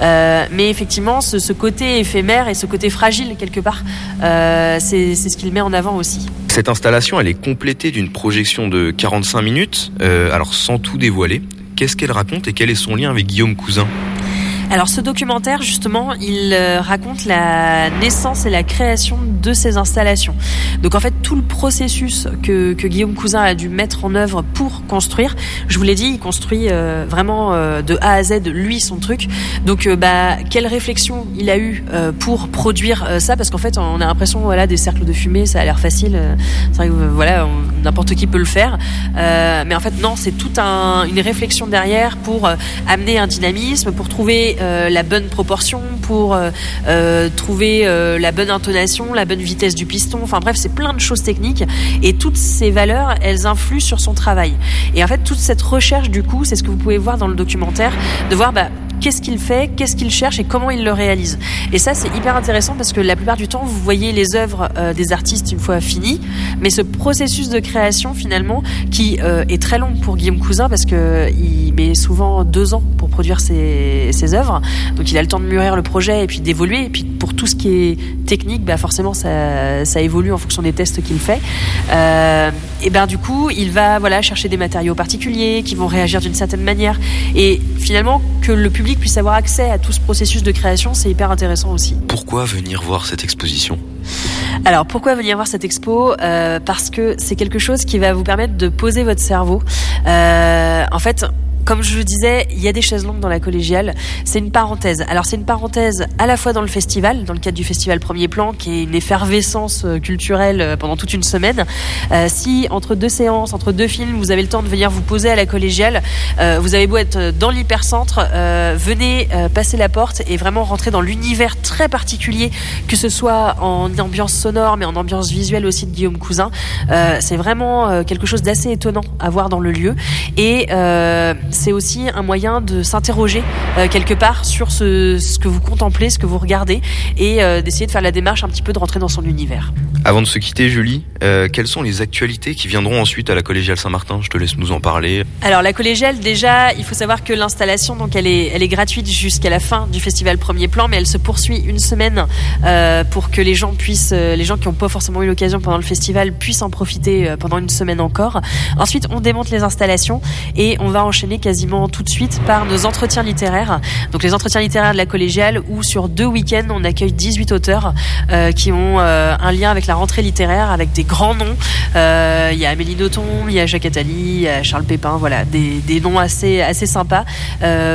Mais effectivement, ce, côté éphémère et ce côté fragile quelque part, c'est ce qu'il met en avant aussi. Cette installation, elle est complétée d'une projection de 45 minutes, alors sans tout dévoiler. Qu'est-ce qu'elle raconte et quel est son lien avec Guillaume Cousin? Alors ce documentaire, justement, il euh, raconte la naissance et la création de ces installations. Donc en fait, tout le processus que, que Guillaume Cousin a dû mettre en œuvre pour construire, je vous l'ai dit, il construit euh, vraiment euh, de A à Z, lui, son truc. Donc euh, bah, quelle réflexion il a eu euh, pour produire ça? Parce qu'en fait, on a l'impression, voilà, des cercles de fumée, ça a l'air facile. C'est vrai que voilà, n'importe qui peut le faire. Euh, mais en fait, non, c'est toute un, une réflexion derrière pour amener un dynamisme, pour trouver euh, la bonne proportion, pour euh, euh, trouver la bonne intonation, la bonne vitesse du piston. Enfin bref, c'est plein de choses techniques. Et toutes ces valeurs, elles influent sur son travail. Et en fait, toute cette recherche, du coup, c'est ce que vous pouvez voir dans le documentaire, de voir bah, qu'est-ce qu'il fait, qu'est-ce qu'il cherche et comment il le réalise. Et ça, c'est hyper intéressant parce que la plupart du temps, vous voyez les œuvres des artistes une fois finies, mais ce processus de création, finalement, qui est très long pour Guillaume Cousin parce que il met souvent deux ans pour produire ses, ses œuvres. Donc, il a le temps de mûrir le projet et puis d'évoluer. Et puis, pour tout ce qui est technique, bah, forcément, ça, ça évolue en fonction des tests qu'il fait. Euh, et ben, du coup, il va voilà chercher des matériaux particuliers qui vont réagir d'une certaine manière. Et finalement, que le public puisse avoir accès à tout ce processus de création, c'est hyper intéressant aussi. Pourquoi venir voir cette exposition? Alors pourquoi venir voir cette expo? Euh, Parce que c'est quelque chose qui va vous permettre de poser votre cerveau. Euh, en fait. Comme je le disais, il y a des chaises longues dans la collégiale. C'est une parenthèse. Alors c'est une parenthèse à la fois dans le festival, dans le cadre du festival Premier Plan, qui est une effervescence euh, culturelle euh, pendant toute une semaine. Euh, si entre deux séances, entre deux films, vous avez le temps de venir vous poser à la collégiale, vous avez beau être dans l'hypercentre, venez passer la porte et vraiment rentrer dans l'univers très particulier, que ce soit en ambiance sonore, mais en ambiance visuelle aussi de Guillaume Cousin. C'est vraiment quelque chose d'assez étonnant à voir dans le lieu. Et c'est aussi un moyen de s'interroger euh, quelque part sur ce, ce que vous contemplez, ce que vous regardez, et euh, d'essayer de faire la démarche un petit peu de rentrer dans son univers. Avant de se quitter, Julie, euh, quelles sont les actualités qui viendront ensuite à la collégiale Saint-Martin? Je te laisse nous en parler. Alors la collégiale, déjà, il faut savoir que l'installation, donc elle est, elle est gratuite jusqu'à la fin du festival Premier Plan, mais elle se poursuit une semaine pour que les gens puissent, les gens qui n'ont pas forcément eu l'occasion pendant le festival puissent en profiter pendant une semaine encore. Ensuite, on démonte les installations et on va enchaîner quasiment tout de suite par nos entretiens littéraires. Donc les entretiens littéraires de la collégiale où sur deux week-ends on accueille 18 auteurs euh, qui ont euh, un lien avec la rentrée littéraire, avec des grands noms. Euh, Il y a Amélie Nothomb, il y a Jacques Attali, il y a Charles Pépin, voilà, des, des noms assez assez sympas.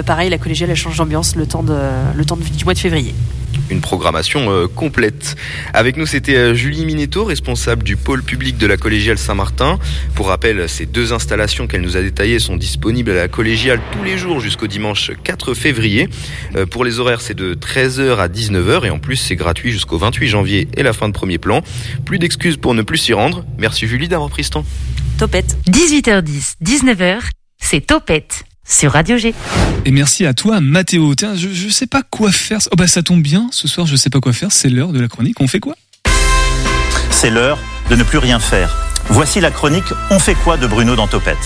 Pareil, la collégiale elle change d'ambiance le temps de le temps du mois de février. Une programmation euh, complète. Avec nous, c'était euh, Julie Minetto, responsable du pôle public de la collégiale Saint-Martin. Pour rappel, ces deux installations qu'elle nous a détaillées sont disponibles à la collégiale tous les jours jusqu'au dimanche 4 février. Euh, pour les horaires, c'est de 13h à 19h et en plus, c'est gratuit jusqu'au 28 janvier et la fin de premier plan. Plus d'excuses pour ne plus s'y rendre. Merci Julie d'avoir pris ce temps. Topette. 18h10, 19h, c'est Topette sur Radio G. Et merci à toi, Mathéo. Tiens, je, je sais pas quoi faire. Oh bah ça tombe bien. Ce soir, je sais pas quoi faire. C'est l'heure de la chronique. On fait quoi? C'est l'heure de ne plus rien faire. Voici la chronique On fait quoi? de Bruno dans Topette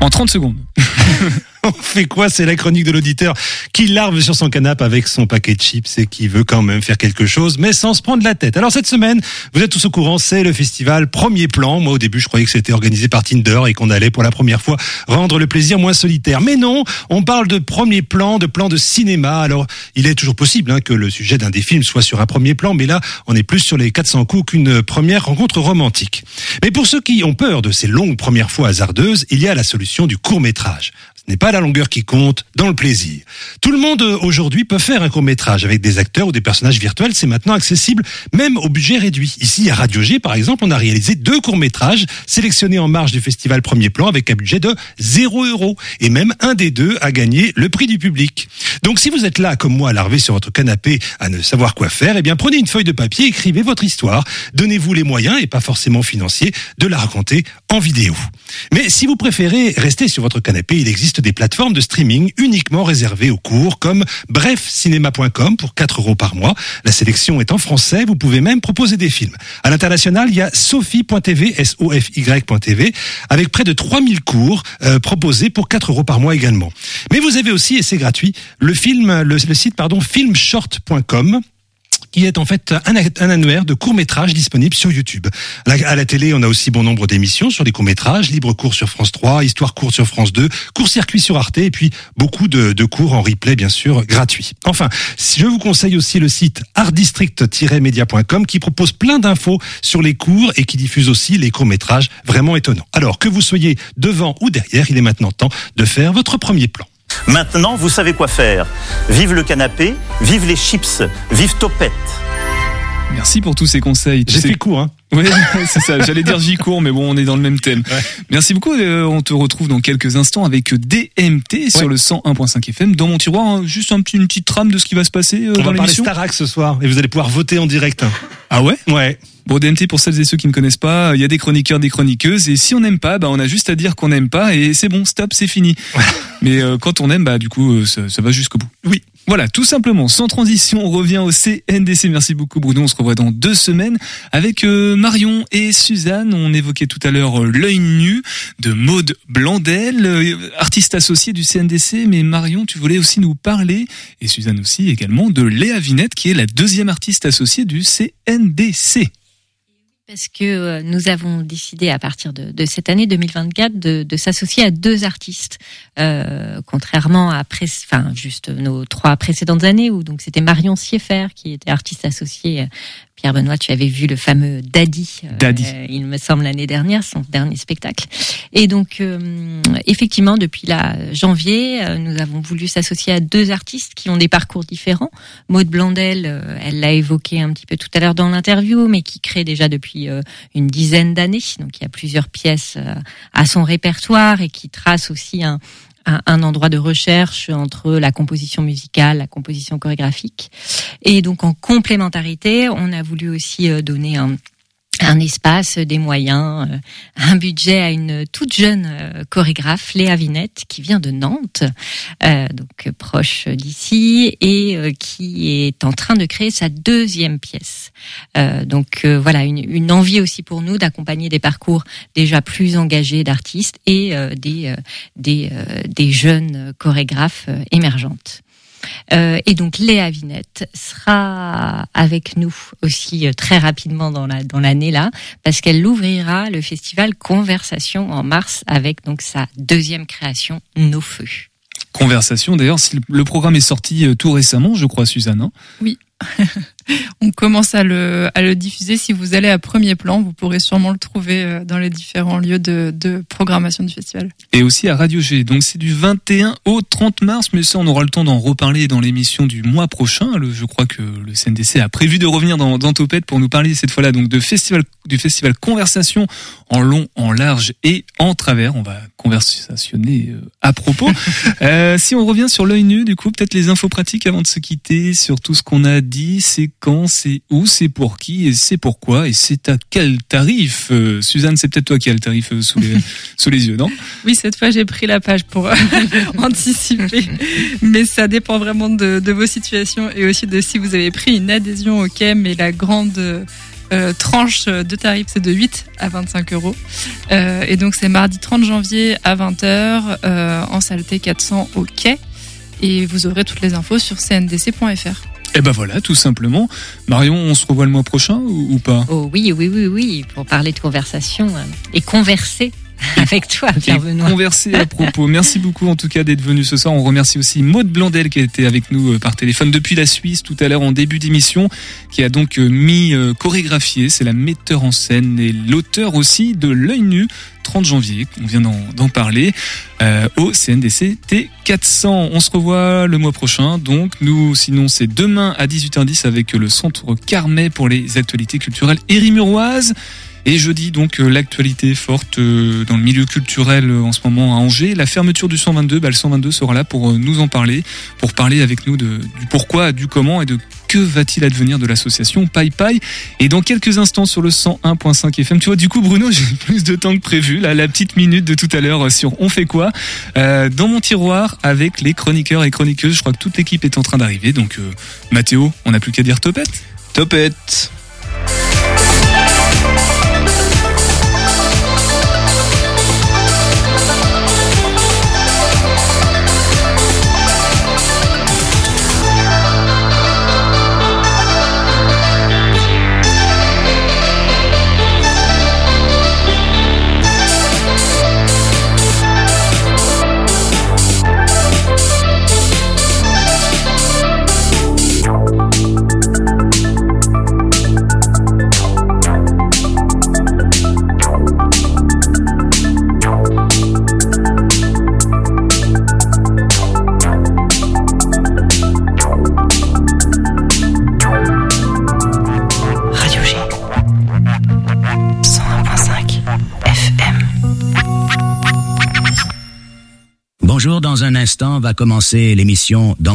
En 30 secondes. On fait quoi? C'est la chronique de l'auditeur qui larve sur son canapé avec son paquet de chips et qui veut quand même faire quelque chose, mais sans se prendre la tête. Alors cette semaine, vous êtes tous au courant, c'est le festival Premier Plan. Moi au début, je croyais que c'était organisé par Tinder et qu'on allait pour la première fois rendre le plaisir moins solitaire. Mais non, on parle de premier plan, de plan de cinéma. Alors il est toujours possible hein, que le sujet d'un des films soit sur un premier plan, mais là, on est plus sur les 400 coups qu'une première rencontre romantique. Mais pour ceux qui ont peur de ces longues premières fois hasardeuses, il y a la solution du court métrage. N'est pas la longueur qui compte, dans le plaisir. Tout le monde euh, aujourd'hui peut faire un court métrage avec des acteurs ou des personnages virtuels. C'est maintenant accessible, même au budget réduit. Ici, à Radio G, par exemple, on a réalisé deux courts métrages sélectionnés en marge du festival Premier Plan avec un budget de 0 euros. Et même un des deux a gagné le prix du public. Donc, si vous êtes là, comme moi, à larver sur votre canapé, à ne savoir quoi faire, eh bien, prenez une feuille de papier, écrivez votre histoire. Donnez-vous les moyens, et pas forcément financiers, de la raconter en vidéo. Mais si vous préférez rester sur votre canapé, il existe des plateformes de streaming uniquement réservées aux cours comme brefcinéma.com pour 4 euros par mois. La sélection est en français, vous pouvez même proposer des films. À l'international, il y a sophie.tv, S-O-F-Y.tv, avec près de 3000 cours euh, proposés pour 4 euros par mois également. Mais vous avez aussi, et c'est gratuit, le film, le, le site pardon, filmshort.com qui est en fait un, annuaire de courts-métrages disponibles sur YouTube. À la, à la, télé, on a aussi bon nombre d'émissions sur les courts-métrages, Libre Cours sur France 3, Histoire Courte sur France 2, Court-Circuit sur Arte, et puis beaucoup de, de, cours en replay, bien sûr, gratuits. Enfin, je vous conseille aussi le site artdistrict-media.com qui propose plein d'infos sur les cours et qui diffuse aussi les courts-métrages vraiment étonnants. Alors, que vous soyez devant ou derrière, il est maintenant temps de faire votre premier plan. Maintenant, vous savez quoi faire. Vive le canapé, vive les chips, vive Topette. Merci pour tous ces conseils. J'ai fait court, hein. Oui, c'est ça. J'allais dire j'y cours, mais bon, on est dans le même thème. Ouais. Merci beaucoup. Euh, on te retrouve dans quelques instants avec DMT sur le 101.5 FM. Dans mon tiroir, hein, juste un petit, une petite trame de ce qui va se passer euh, on dans va parler l'émission. Starac ce soir et vous allez pouvoir voter en direct. Ah ouais? Ouais. Bon, DMT, pour celles et ceux qui ne connaissent pas, il y a des chroniqueurs, des chroniqueuses, et si on n'aime pas, bah, on a juste à dire qu'on n'aime pas, et c'est bon, stop, c'est fini. Ouais. Mais euh, quand on aime, bah, du coup, euh, ça, ça va jusqu'au bout. Oui. Voilà, tout simplement, sans transition, on revient au CNDC. Merci beaucoup Bruno, on se revoit dans deux semaines avec euh, Marion et Suzanne. On évoquait tout à l'heure euh, l'œil nu de Maude Blandel, euh, artiste associée du CNDC. Mais Marion, tu voulais aussi nous parler, et Suzanne aussi également, de Léa Vinette, qui est la deuxième artiste associée du CNDC. Parce que euh, nous avons décidé à partir de, de cette année 2024 de, de s'associer à deux artistes, euh, contrairement à pré enfin juste nos trois précédentes années où donc c'était Marion Sieffer qui était artiste associée. Pierre Benoît, tu avais vu le fameux Daddy, Daddy. Euh, il me semble l'année dernière, son dernier spectacle. Et donc euh, effectivement depuis la janvier, euh, nous avons voulu s'associer à deux artistes qui ont des parcours différents. Maude Blandel, elle l'a évoqué un petit peu tout à l'heure dans l'interview, mais qui crée déjà depuis une dizaine d'années. Donc il y a plusieurs pièces à son répertoire et qui trace aussi un, un, endroit de recherche entre la composition musicale, la composition chorégraphique. Et donc en complémentarité, on a voulu aussi donner un un espace, des moyens, euh, un budget à une toute jeune euh, chorégraphe, Léa Vinette, qui vient de Nantes, euh, donc proche d'ici, et qui est en train de créer sa deuxième pièce. donc voilà, une, une, envie aussi pour nous d'accompagner des parcours déjà plus engagés d'artistes et des, des, des jeunes chorégraphes émergentes. Euh, et donc Léa Vinette sera avec nous aussi euh, très rapidement dans la dans l'année là parce qu'elle ouvrira le festival Conversation en mars avec donc sa deuxième création Nos feux. Conversation d'ailleurs, si le programme est sorti euh, tout récemment, je crois Suzanne. Hein oui. on commence à le, à le diffuser. Si vous allez à premier plan, vous pourrez sûrement le trouver dans les différents lieux de, de programmation du festival. Et aussi à Radio G. Donc c'est du 21 au 30 mars, mais ça on aura le temps d'en reparler dans l'émission du mois prochain. Le, je crois que le CNDC a prévu de revenir dans, dans Topette pour nous parler cette fois-là donc de festival, du festival Conversation en long, en large et en travers. On va conversationner euh, à propos. euh, si on revient sur l'œil nu, du coup, peut-être les infos pratiques avant de se quitter sur tout ce qu'on a dit, c'est quand, c'est où, c'est pour qui et c'est pourquoi et c'est à quel tarif. Euh, Suzanne, c'est peut-être toi qui as le tarif euh, sous les, sous les yeux, non? Oui, cette fois j'ai pris la page pour anticiper, mais ça dépend vraiment de, de, vos situations et aussi de si vous avez pris une adhésion au okay, mais la grande euh, tranche de tarif, c'est de 8 à 25 euros. Euh, et donc c'est mardi 30 janvier à 20h euh, en salle T400 au quai. Et vous aurez toutes les infos sur cndc.fr. Et ben voilà, tout simplement. Marion, on se revoit le mois prochain ou, ou pas? Oh oui, oui, oui, oui, pour parler de conversation euh, et converser avec toi, Pierre Benoît. Converser à propos. Merci beaucoup en tout cas d'être venu ce soir. On remercie aussi Maude Blandel qui a été avec nous euh, par téléphone depuis la Suisse tout à l'heure en début d'émission, qui a donc euh, mis euh, chorégraphié. C'est la metteur en scène et l'auteur aussi de L'œil nu. 30 janvier, on vient d'en d'en parler, euh, au CNDC T400. On se revoit le mois prochain, donc nous, sinon c'est demain à 18h10 avec le Centre Carmet pour les actualités culturelles érimuroises. Et jeudi, donc, euh, l'actualité forte euh, dans le milieu culturel euh, en ce moment à Angers. La fermeture du 122, bah, le 122 sera là pour nous en parler, pour parler avec nous de, du pourquoi, du comment et de que va-t-il advenir de l'association Pai Pai. Et dans quelques instants sur le 101.5 FM, tu vois, du coup, Bruno, j'ai plus de temps que prévu. Là, la petite minute de tout à l'heure sur On fait quoi euh, Dans mon tiroir avec les chroniqueurs et chroniqueuses. Je crois que toute l'équipe est en train d'arriver. Donc, euh, Mathéo, on n'a plus qu'à dire topette. Topette. Dans un instant va commencer l'émission dans